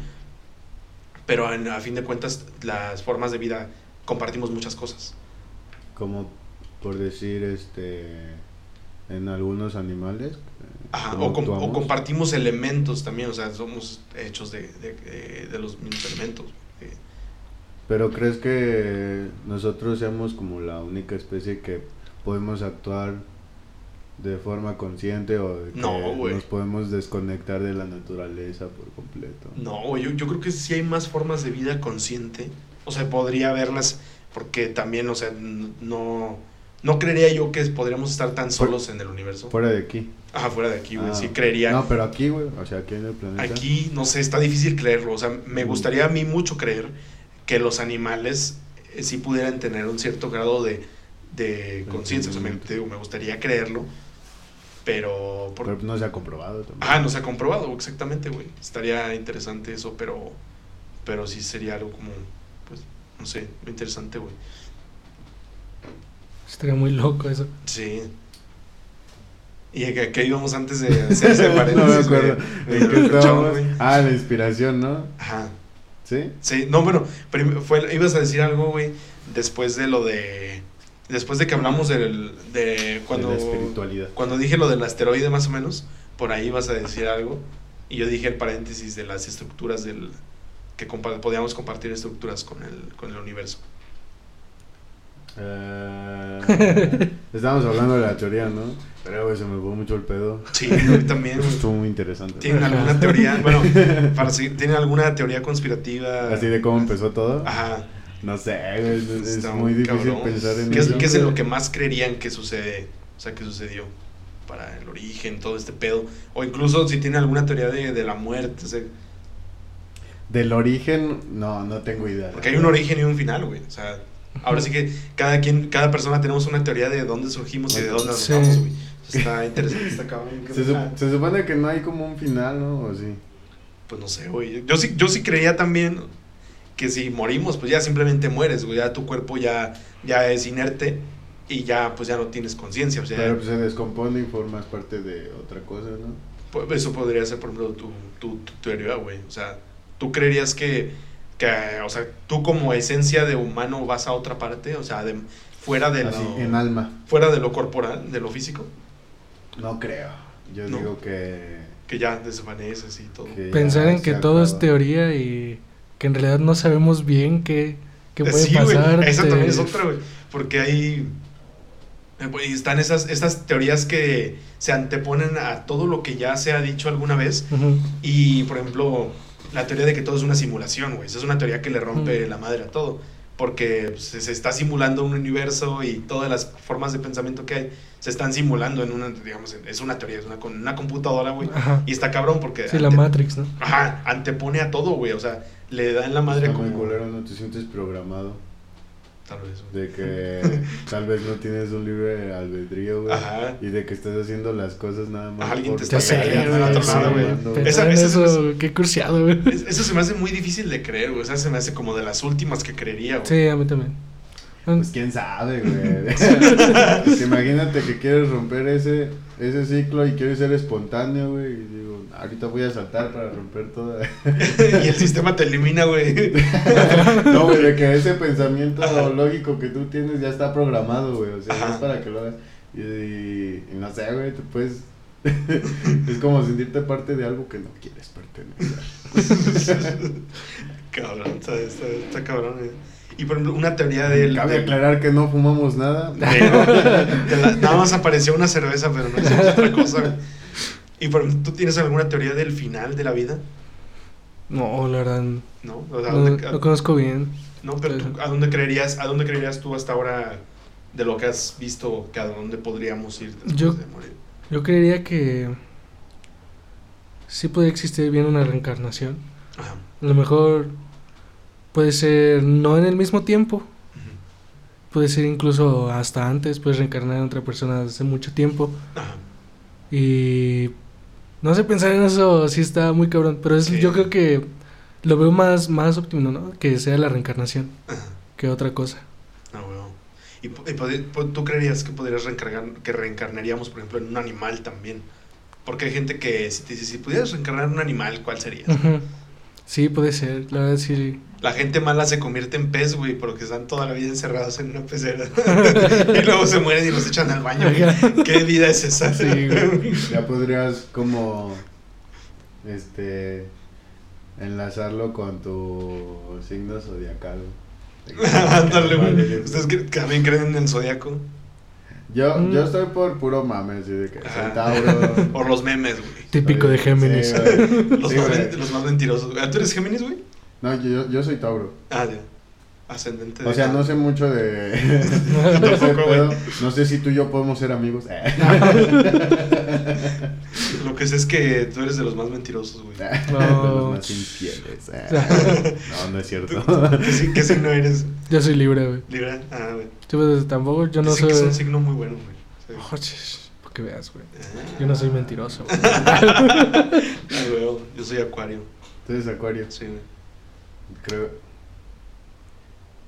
pero en- a fin de cuentas las formas de vida compartimos muchas cosas. Como por decir, este, en algunos animales. Ajá, ¿cómo o, com- o compartimos elementos también, o sea, somos hechos de, de- los mismos elementos. eh. Pero crees que nosotros seamos como la única especie que podemos actuar de forma consciente o de que No, nos podemos desconectar de la naturaleza por completo. No, yo, yo creo que sí hay más formas de vida consciente. O sea, podría haberlas, porque también, o sea, no, no creería yo que podríamos estar tan solos en el universo. Fuera de aquí. Ajá, fuera de aquí, güey. Ah, sí, creería. No, pero aquí, güey, o sea, aquí en el planeta. Aquí, no sé, está difícil creerlo. O sea, me Mm. gustaría a mí mucho creer que los animales eh, sí pudieran tener un cierto grado de, de conciencia. O sea, me, digo, me gustaría creerlo, pero... por- Pero no se ha comprobado también. Ah, no se ha comprobado, exactamente, güey. Estaría interesante eso, pero, pero sí sería algo como, pues, no sé, interesante, güey. Estaría muy loco eso. Sí. ¿Y a qué- íbamos antes de hacer ese paréntesis? [laughs] no me acuerdo. güey. Ah, la inspiración, ¿no? Ajá. ¿Sí? Sí, no, bueno, fue, ibas a decir algo, güey, después de lo de, después de que hablamos del, de cuando, De la espiritualidad. cuando dije lo del asteroide más o menos, por ahí vas a decir algo. Y yo dije el paréntesis de las estructuras del... que compa- podíamos compartir estructuras con el, con el universo. Eh, estábamos hablando de la teoría, ¿no? Pero, güey, se me fue mucho el pedo. Sí, yo también. Estuvo muy interesante. ¿Tienen alguna teoría? [laughs] Bueno, para ¿tienen alguna teoría conspirativa? Así de cómo empezó todo. Ajá. No sé, es, es Está muy difícil cabrón. pensar en ¿Qué es, eso. qué es en lo que más creerían que sucede? O sea, que sucedió para el origen, todo este pedo. O incluso si tienen alguna teoría de, de la muerte. o sea, Del origen, no, no tengo idea. porque hay un origen y un final, güey. O sea, ahora sí que cada quien, cada persona tenemos una teoría de dónde surgimos y de dónde nos Sí. vamos, güey. [laughs] Está interesante, está cabrón. Se, sup- se supone que no hay como un final, ¿no? O sí. Pues no sé, güey. Yo sí, yo sí creía también que si morimos, pues ya simplemente mueres, güey. Ya tu cuerpo ya, ya es inerte y ya, pues ya no tienes conciencia. O sea, Pero pues, se descompone y formas parte de otra cosa, ¿no? pues, eso podría ser, por ejemplo, tu, tu, tu teoría, güey. O sea, tú creerías que, que, o sea, tú como esencia de humano vas a otra parte, o sea, de, fuera, de Así, lo, en alma. fuera de lo corporal, de lo físico, No creo. Yo No. digo que... que ya desvaneces y todo. Pensar en que todo es teoría y que en realidad no sabemos bien qué, qué puede sí, güey, pasar. esa te- también es otra, güey. Porque hay. Están esas, esas teorías que se anteponen a todo lo que ya se ha dicho alguna vez. Ujú. Y, por ejemplo, la teoría de que todo es una simulación, güey. Esa es una teoría que le rompe Mm. la madre a todo. Porque pues, se, se está simulando un universo y todas las formas de pensamiento que hay se están simulando en una, digamos, es una teoría, es una, con una computadora, güey. Y está cabrón porque. Sí, la Matrix, ¿no? Ajá, antepone a todo, güey. O sea, le da en la madre Está muy como. culero, no te sientes programado. Tal vez. De que [laughs] tal vez no tienes un libre albedrío, güey. Ajá. Y de que estás haciendo las cosas nada más. Alguien te está peleando en otro lado, güey. Esa- eso, qué cursiado, güey. Es- Eso se me hace muy difícil de creer, güey. O sea, se me hace como de las últimas que creería, güey. Sí, a mí también. Pues quién sabe, güey. [laughs] Pues, imagínate que quieres romper ese, ese ciclo y quieres ser espontáneo, güey. Y digo, ahorita voy a saltar para romper toda. [laughs] y el sistema te elimina, güey. no, güey, de que ese pensamiento Ajá. lógico que tú tienes ya está programado, güey. O sea, Ajá. es para que lo hagas. Y, y- y no sé, güey, tú puedes. [laughs] es como sentirte parte de algo que no quieres pertenecer. [laughs] cabrón, está, está, está cabrón, güey. Y por ejemplo, una teoría del. Cabe del- aclarar que no fumamos nada. de- [laughs] de la- nada más apareció una cerveza, pero no hicimos otra cosa, güey. Y por ejemplo, ¿tú tienes alguna teoría del final de la vida? No, la verdad, ¿No? O sea, no, ¿dónde- no conozco bien. no, pero tú, ¿a dónde creerías, a dónde creerías tú hasta ahora de lo que has visto que a dónde podríamos ir después Yo- de morir? Yo creería que sí podría existir bien una reencarnación. Ajá. A lo mejor puede ser no en el mismo tiempo, puede ser incluso hasta antes, puedes reencarnar en otra persona hace mucho tiempo. Ajá. Y no sé pensar en eso, sí está muy cabrón, pero es, Sí. yo creo que lo veo más, más óptimo, ¿no? Que sea la reencarnación que otra cosa. Ah. ¿Y, po- y po- tú creerías que podrías reencarnar, que reencarnaríamos, por ejemplo, en un animal también? Porque hay gente que si te dice, si pudieras reencarnar en un animal, ¿cuál serías? Sí, puede ser, la verdad sí. La gente mala se convierte en pez, güey, porque están toda la vida encerrados en una pecera. [laughs] y luego se mueren y los echan al baño. güey. ¿Qué vida es esa? Sí, güey. Ya podrías como este enlazarlo con tu signo zodiacal. [laughs] Ándale, güey. ¿Ustedes también creen en el zodiaco? Yo, Mm. yo estoy por puro mame, así de que soy Ajá. Tauro. [laughs] Por los memes, güey. Típico de Géminis. sí. [laughs] Los, Sí, más, los más mentirosos. güey. ¿Tú eres Géminis, güey? No, yo, yo soy Tauro. Ah, ya. Ascendente de... O sea, no sé mucho de, [laughs] güey. pedo. No sé si tú y yo podemos ser amigos. Lo que sé es que tú eres de los más mentirosos, güey. [laughs] De No. los más infieles. [laughs] No, no es cierto. ¿Qué, si- qué signo eres? Yo soy libre, güey. Libra. Ah, güey. Sí, pues, tampoco, yo no Dicen que es soy... un signo muy bueno, güey. Sí. Oh, para que veas, güey. Ah. Yo no soy mentiroso, güey. [laughs] Ah, güey, Yo soy acuario. Tú eres Acuario. Sí, güey. Creo.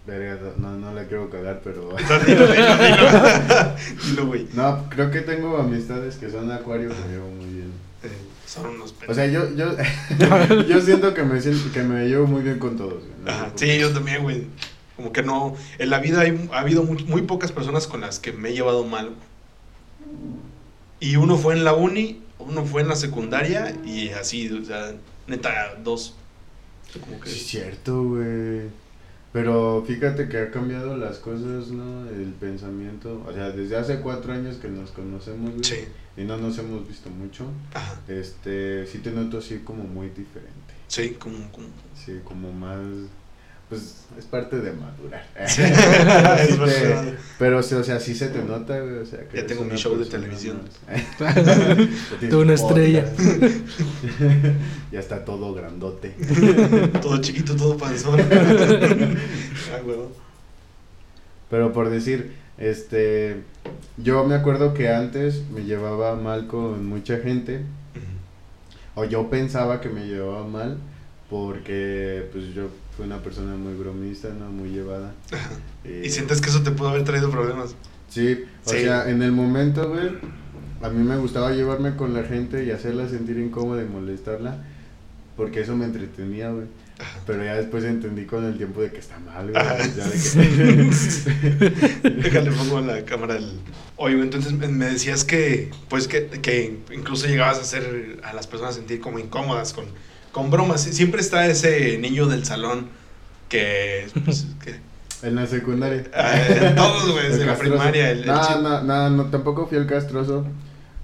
Verga, no, no la quiero cagar, pero. [laughs] Dilo, dilo, dilo. Dilo, güey. No, creo que tengo amistades que son Acuario que me llevo muy bien. Eh, Son unos O sea, yo, yo, [laughs] yo siento que me, siento, que me llevo muy bien con todos. no Ajá. Sí, yo también, güey. Como que no, en la vida hay- ha habido muy, muy pocas personas con las que me he llevado mal. Y uno fue en la uni, uno fue en la secundaria y así, o sea, neta, dos. O sea, como que- Sí, es cierto, güey. Pero fíjate que ha cambiado las cosas, ¿no? El pensamiento. O sea, desde hace cuatro años que nos conocemos, güey. Sí. Y no nos hemos visto mucho. Ajá. Este, sí te noto así como muy diferente. Sí, como, como- Sí, como más. Pues es parte de madurar. [laughs] Sí. [laughs] Verdad. pero, sí, o sea, sí se te nota, güey. O sea, que Ya tengo mi show de televisión. [laughs] Tú una estrella. ya está todo grandote. todo chiquito, todo panzón. ah. Pero por decir, este, yo me acuerdo que antes me llevaba mal con mucha gente, o yo pensaba que me llevaba mal, porque pues yo fui una persona muy bromista, ¿no? Muy llevada. [laughs] Eh, Y sientes que eso te pudo haber traído problemas. Sí, o Sí. sea, en el momento, güey, a mí me gustaba llevarme con la gente y hacerla sentir incómoda y molestarla, porque eso me entretenía, güey. Pero ya después entendí con el tiempo de que está mal, güey. Ajá. Ya de que... [laughs] Déjale, pongo la cámara el... Oye, entonces me me decías que, pues, que, que incluso llegabas a hacer a las personas sentir como incómodas con, con bromas. Siempre está ese niño del salón que, pues, [laughs] que En la secundaria. eh, todos, güey, desde la primaria. El, el no, no, no, no, tampoco fui el castroso.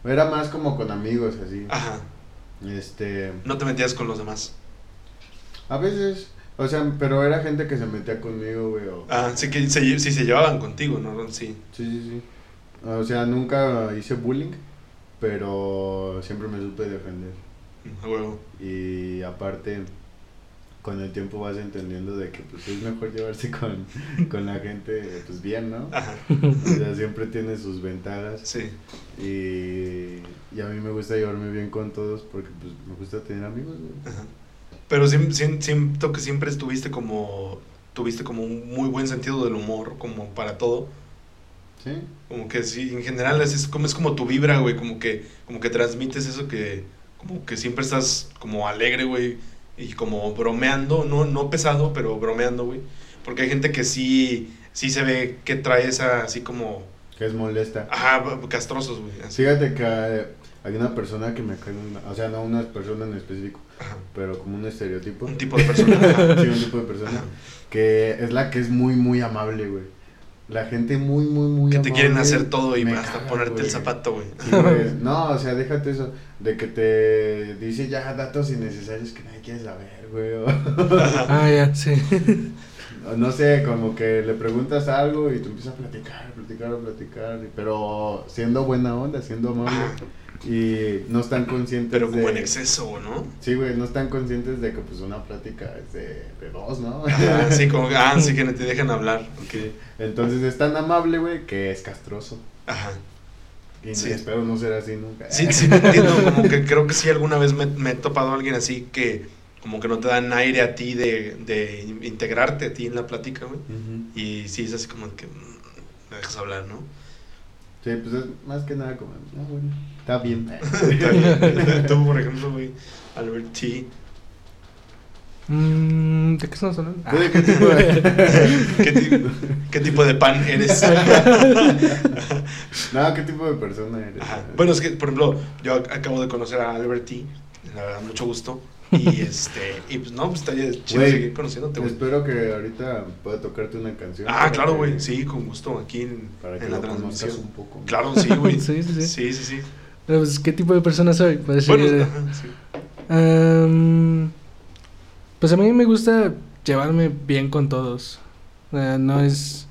Era más como con amigos, así. Ajá, Este, no te metías con los demás. a veces, o sea, pero era gente que se metía conmigo, güey. o- Ah, sí que se, sí se llevaban contigo, ¿no? Sí. Sí, sí, sí. O sea, nunca hice bullying, pero siempre me supe defender. Y aparte, con el tiempo vas entendiendo de que pues es mejor llevarse con, con la gente pues bien, ¿no? Ajá, O sea, siempre tiene sus ventajas. sí. Y, y a mí me gusta llevarme bien con todos porque pues me gusta tener amigos. Ajá. Pero siento que siempre estuviste como tuviste como un muy buen sentido del humor como para todo Sí. como que sí en general es, es como es como tu vibra güey como que como que transmites eso que como que siempre estás como alegre güey y como bromeando no no pesado pero bromeando güey porque hay gente que sí sí se ve que trae esa así como Que es molesta. ajá castrosos güey. Fíjate que hay, una persona que me cae, una- o sea, no una persona en específico, Ajá. pero como un estereotipo. un tipo de persona. [laughs] Sí, un tipo de persona. Ajá. Que es la que es muy, muy amable, güey. La gente muy, muy, muy que amable. te quieren hacer todo y me hasta caga, ponerte el zapato güey Sí. No, o sea, déjate eso. De que te dice ya datos innecesarios que nadie quiere saber, güey. [laughs] Ah, ya, sí. [laughs] no sé, como que le preguntas algo y tú empiezas a platicar, a platicar, a platicar. Pero siendo buena onda, siendo amable. Y no están conscientes pero como de... en exceso ¿no? Sí, güey, no están conscientes de que pues una plática es de, de dos, ¿no? Sí, como, ah, sí que no te dejan hablar. ok. Entonces es tan amable, güey, que es castroso. Ajá. Y Sí. espero no ser así nunca. Sí, sí, entiendo. Como que creo que sí, alguna vez me, me he topado a alguien así que, como que no te dan aire a ti de, de integrarte a ti en la plática, güey. Y sí, es así como que mm, me dejas hablar, ¿no? Sí, pues es más que nada como, ah, bueno, está bien. [laughs] Está bien. Tú, por ejemplo, güey, Albert T. Mm, ¿De qué estamos hablando? ¿Tú de qué tipo de- [laughs] ¿Qué, ti- qué tipo de pan eres? [laughs] No, ¿qué tipo de persona eres? Ajá. Bueno, es que, por ejemplo, yo ac- acabo de conocer a Albert T. La verdad, mucho gusto. [laughs] Y este, y pues no, pues estaría chido Güey, seguir conociéndote, güey. Espero que ahorita pueda tocarte una canción. Ah, claro, güey, sí, con gusto, aquí en, Para que en la transmisión. un poco. Claro, sí, güey. [laughs] Sí, sí, sí. Sí, sí, sí. Pero, pues, ¿qué tipo de persona soy? Pues, Bueno, ajá, sí. Am, pues a mí me gusta llevarme bien con todos. Eh, no es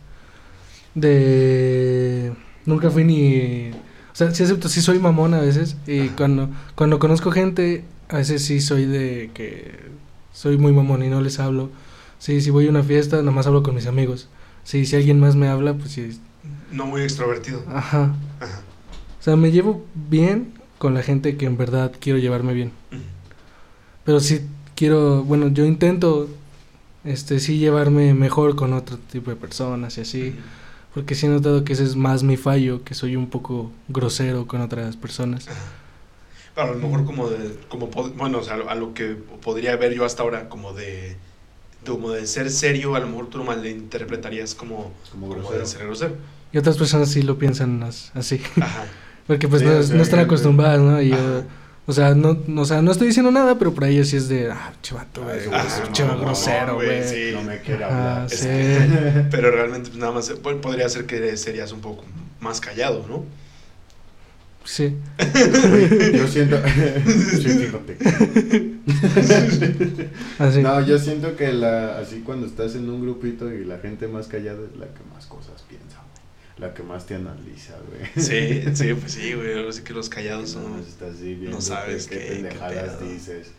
de... Nunca fui ni... O sea, sí acepto, sí soy mamón a veces. Y Ajá. cuando, cuando conozco gente, a veces sí soy de que soy muy mamón y no les hablo. Sí, si voy a una fiesta, nomás hablo con mis amigos. Sí, si alguien más me habla, pues sí. No muy extrovertido. Ajá. Ajá. O sea, me llevo bien con la gente que en verdad quiero llevarme bien. Pero sí quiero, bueno, yo intento, este, sí llevarme mejor con otro tipo de personas y así, porque sí he notado que ese es más mi fallo, que soy un poco grosero con otras personas. Pero a lo mejor como de, como, bueno, o sea, a lo que podría ver yo hasta ahora como de, como de ser serio, a lo mejor tú lo malinterpretarías como, Como como grosero. de ser grosero. Y otras personas sí lo piensan as- así. Ajá. [laughs] Porque pues Sí, no, sea, no están acostumbradas, ¿no? Y yo, o sea, no, no- o sea, no estoy diciendo nada, pero por ahí sí es de, ah, chivato, güey, no, grosero, güey, sí. No me quiere hablar. sí. [laughs] Pero realmente, pues nada más, pues, podría ser que serías un poco más callado, ¿no? Sí. Güey, yo siento. [laughs] sí, fíjate. Así. No, yo siento que la, así cuando estás en un grupito y la gente más callada es la que más cosas piensa, güey. La que más te analiza, güey. Sí, sí, pues sí, güey. Ahora sí que los callados son. no sabes qué, qué- pendejadas qué dices.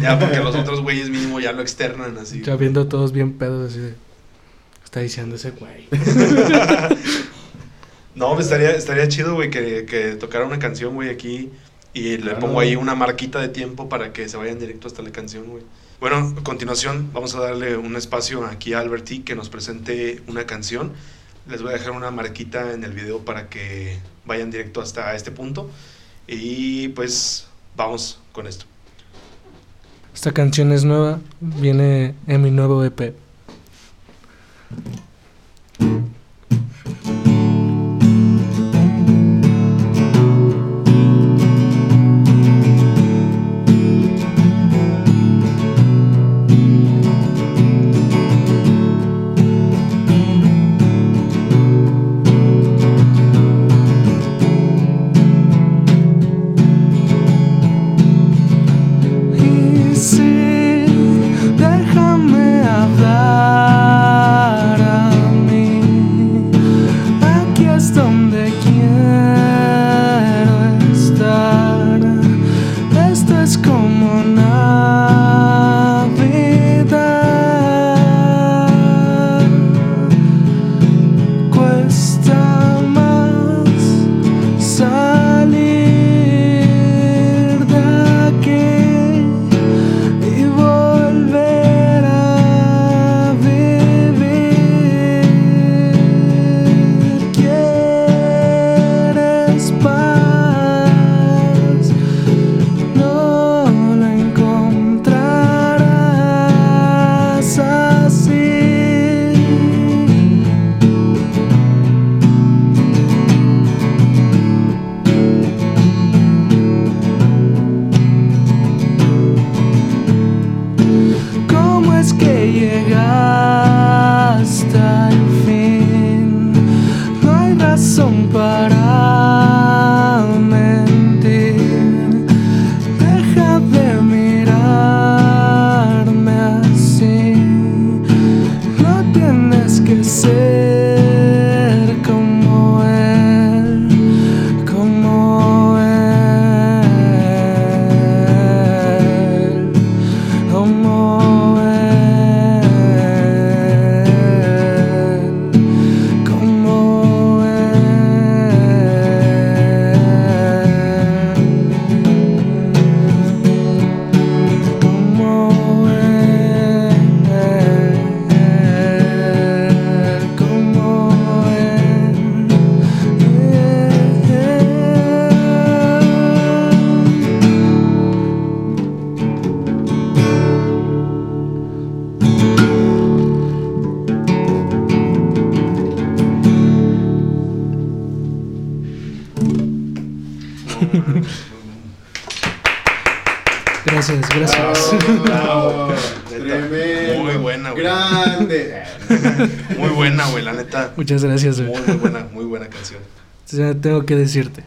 Ya, porque los [laughs] otros güeyes mínimo ya lo externan así. Ya viendo todos bien pedos así de, "¿Qué está diciendo ese güey. [laughs] No, pues estaría, estaría chido, güey, que, que tocara una canción, güey, aquí. Y le Claro. pongo ahí una marquita de tiempo para que se vayan directo hasta la canción, güey. Bueno, a continuación vamos a darle un espacio aquí a Alberti que nos presente una canción. Les voy a dejar una marquita en el video para que vayan directo hasta este punto. Y pues vamos con esto. Esta canción es nueva, viene en mi nuevo EP. Muchas gracias, güey. Muy, muy buena, muy buena canción. Tengo que decirte.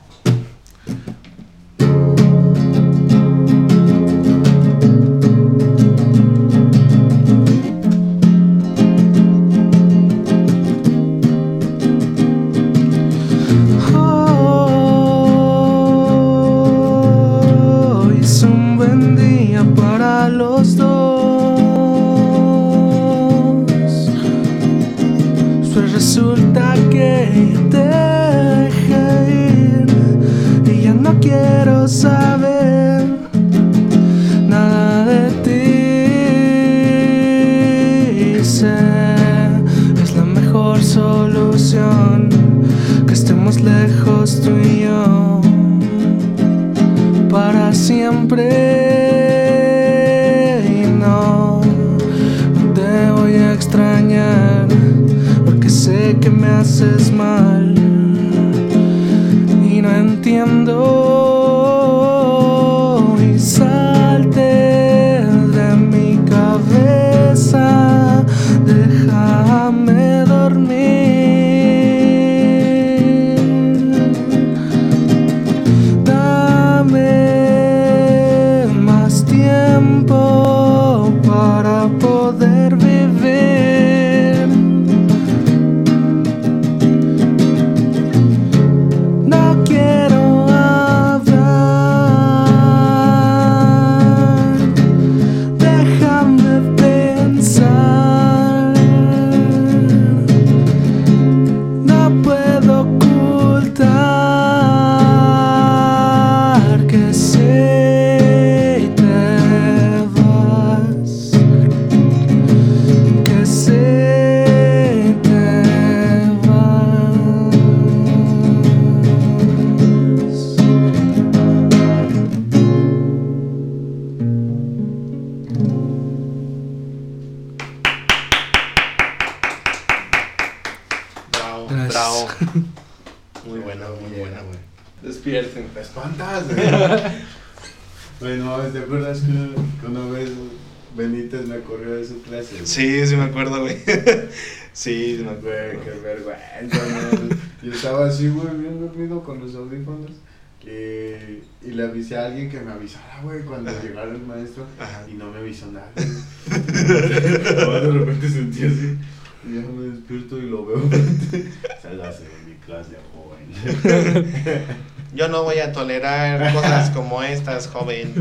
Yo no voy a tolerar [laughs] cosas como estas, joven.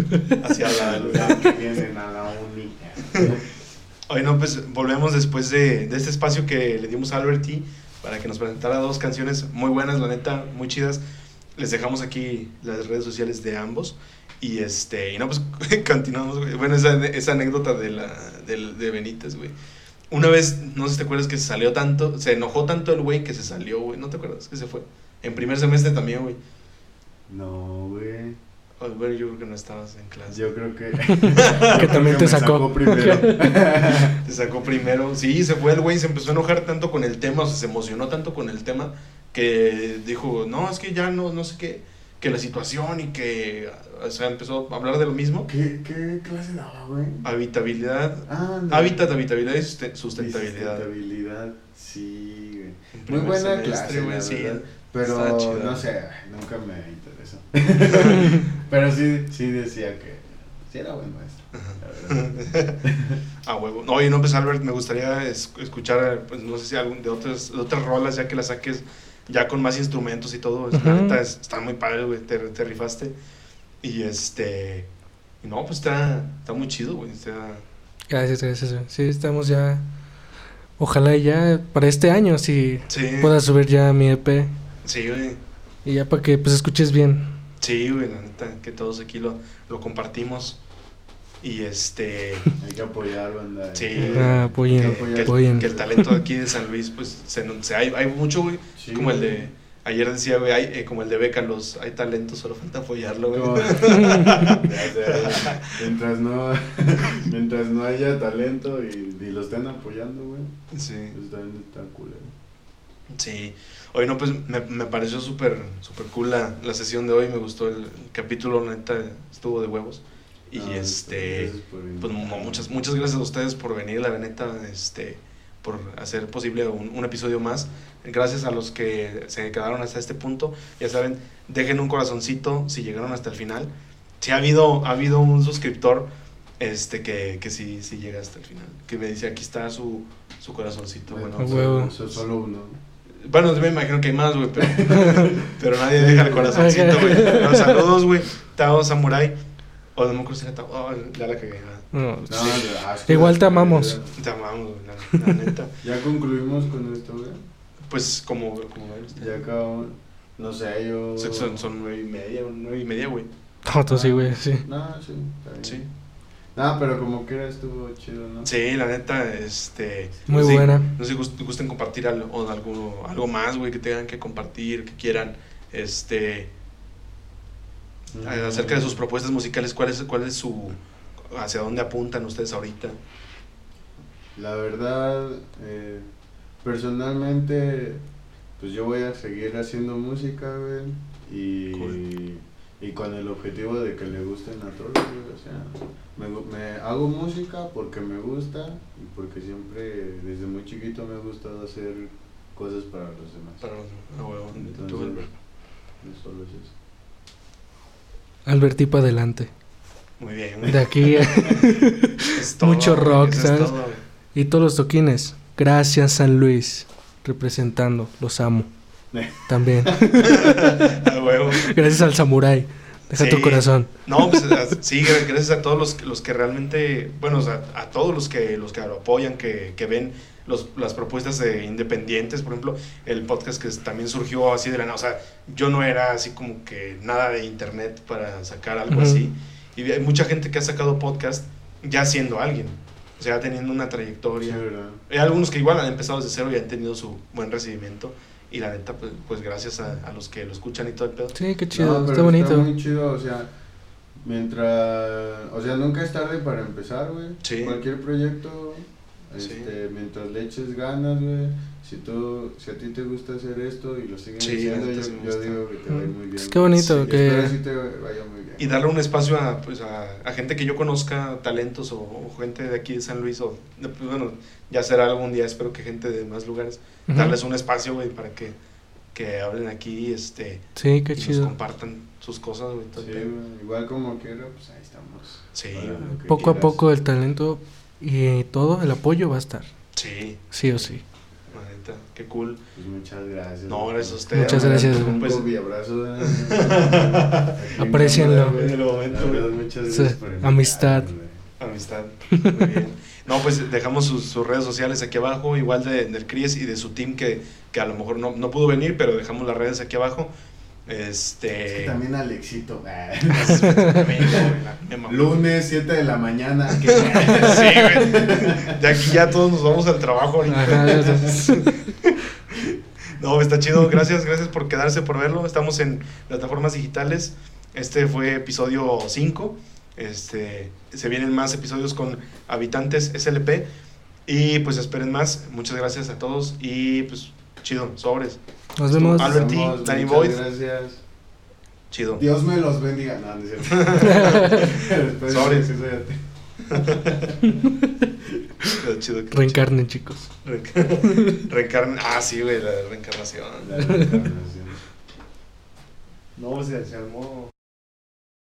Hacia la. Los que vienen a la uni. Hoy [laughs] no, pues volvemos después de, de este espacio que le dimos a Alberti para que nos presentara dos canciones muy buenas, la neta, muy chidas. Les dejamos aquí las redes sociales de ambos. Y este, y no, pues [laughs] continuamos, güey. Bueno, esa, esa anécdota de, la, de Benítez, güey. Una vez, no sé si te acuerdas que se salió tanto, se enojó tanto el güey que se salió, güey. ¿No te acuerdas que se fue? En primer semestre también, güey. No, güey. Oh, Bueno, yo creo que no estabas en clase. Yo creo que. [laughs] [laughs] Que también te me sacó. primero. [laughs] Te sacó primero. Sí, se fue el güey, se empezó a enojar tanto con el tema, o sea, se emocionó tanto con el tema que dijo, no, es que ya no, no sé qué, que la situación y que, o sea, empezó a hablar de lo mismo. ¿Qué, ¿Qué clase daba, güey? Habitabilidad, Ah, no. hábitat, habitabilidad y suste- sustentabilidad. Sustentabilidad, sí, güey. Muy buena semestre, clase, sí. Pero no sé, nunca me interesó. [laughs] Pero sí, sí decía que sí era buen maestro. La. [laughs] A huevo. No, y no, pues Albert, me gustaría es- escuchar, pues no sé si algún de otras, de otras rolas, ya que las saques ya con más instrumentos y todo. La Ujú. neta, es- están muy padres, güey, te, te rifaste. Y este, y no, pues está, está muy chido, güey. Está, Gracias, gracias. güey. Sí, estamos ya. Ojalá ya para este año si sí, pueda subir ya mi EP. sí, güey. Y ya para que pues escuches bien. Sí, güey, la neta, que todos aquí lo, lo compartimos. Y este, [laughs] Hay que apoyar, banda. Sí. Ah, apoyen, que que, que el, apoyen. que el talento de aquí de San Luis, pues se, se- hay, hay mucho, güey. Sí, como el güey. de, ayer decía, güey, hay, eh, como el de Beca, los, hay talento, solo falta apoyarlo, güey. No, [laughs] [laughs] mientras no mientras no haya talento y, y lo estén apoyando, güey, Sí, pues también está culero. sí. Oye, no, pues me, me pareció súper súper cool la, la sesión de hoy, me gustó el, capítulo, la neta, estuvo de huevos. Y No, este, pues muchas, muchas gracias a ustedes por venir, la neta, este, por hacer posible un, un episodio más. Gracias a los que se quedaron hasta este punto. Ya saben, dejen un corazoncito si llegaron hasta el final. Si ha habido, ha habido un suscriptor este, que, que sí, sí llega hasta el final. Que me dice, aquí está su, su corazoncito. Bueno, huevo. Eso solo uno. Bueno, me imagino que hay más, güey, pero, [laughs] pero nadie deja el corazoncito, güey. Saludos, güey. Tao Samurai. O no me acuerdo si era Tao. Oh, ya la cagué. No, No, Sí. asco, Igual te amamos. Te amamos, güey, la, la neta. [laughs] Ya concluimos con esto, güey. Pues como, como. Ya acabamos. No sé, yo. Son, son, nueve y media, nueve y media, güey. no, tú sí, güey, sí. No, sí, está bien. Sí. No, pero como que era estuvo chido, ¿no? Sí, la neta, este... Muy no sé buena. No sé si gust- gusten compartir algo, o algo, algo más, güey, que tengan que compartir, que quieran, este... Mm. Acerca de sus propuestas musicales, ¿cuál es, cuál es su... hacia dónde apuntan ustedes ahorita? La verdad, eh, personalmente pues yo voy a seguir haciendo música, güey, y, Cool. Y con el objetivo de que le gusten a todos, o sea, me, me hago música porque me gusta y porque siempre desde muy chiquito me ha gustado hacer cosas para los demás. Para los-. Entonces, no solo es eso. Alberti para adelante. Muy bien. De aquí [laughs] Es todo, mucho rock, ¿sabes? todo, y todos los toquines. Gracias San Luis, representando, los amo. También. [laughs] Huevo. Gracias al samurái. Deja Sí. tu corazón. No, pues a- sí, gracias a todos los, que- los que realmente, bueno, o sea, a todos los que los que lo apoyan, que, que ven los, las propuestas de independientes, por ejemplo, el podcast que también surgió así de la nada, o sea, yo no era así como que nada de internet para sacar algo así, y hay mucha gente que ha sacado podcast ya siendo alguien, o sea, teniendo una trayectoria. Hay algunos que igual han empezado desde cero y han tenido su buen recibimiento, y la neta, pues, pues gracias a, a los que lo escuchan y todo el pedo. Sí, qué chido, No, está bonito. muy chido, o sea, mientras, o sea, nunca es tarde para empezar, güey. Sí. Cualquier proyecto, Sí. este, mientras le eches ganas, güey. Si tú, si a ti te gusta hacer esto y lo sigues Sí, neta yo, sí yo digo que te va a ir muy bien. Es que bonito Y que- espero sí te vaya muy bien. y darle un espacio a, pues, a, a gente que yo conozca, talentos o, o gente de aquí de San Luis, o de- pues, bueno, ya será algún día, espero que gente de más lugares, darles un espacio, güey, para que, que hablen aquí este, Sí, qué y nos chido. compartan sus cosas, güey. Sí, igual como quiera, pues ahí estamos. Sí, Poco a poco el talento y todo el apoyo va a estar. sí, Sí o sí. Neta, qué cool. Pues muchas gracias. No, gracias a ustedes. Muchas gracias, Un Pues- Kobe abrazo. [laughs] güey. muchas gracias por amistad. Amistad. Muy bien. No, pues dejamos sus, sus redes sociales aquí abajo, igual de, del Cries y de su team que, que a lo mejor no, no pudo venir, pero dejamos las redes aquí abajo. Este. Es que también Alexito. [laughs] Me mamó. Lunes, 7 de la mañana. [laughs] que- Sí, güey. De aquí ya todos nos vamos al trabajo ahorita. No, está chido. Gracias, gracias por quedarse, por verlo. Estamos en plataformas digitales. Este fue episodio 5. Este, se vienen más episodios con habitantes SLP. Y pues esperen más. Muchas gracias a todos. Y pues chido, sobres. Nos vemos. Albert. Alberti, Danny Boyd. Gracias. Chido. Dios me los bendiga. No, no es cierto. [laughs] Ti. [laughs] Chido. Reencarnen, chicos. Reencarn- [laughs] Reencarn- Ah, sí, güey, la reencarnación. La reencarnación. No, se, se armó.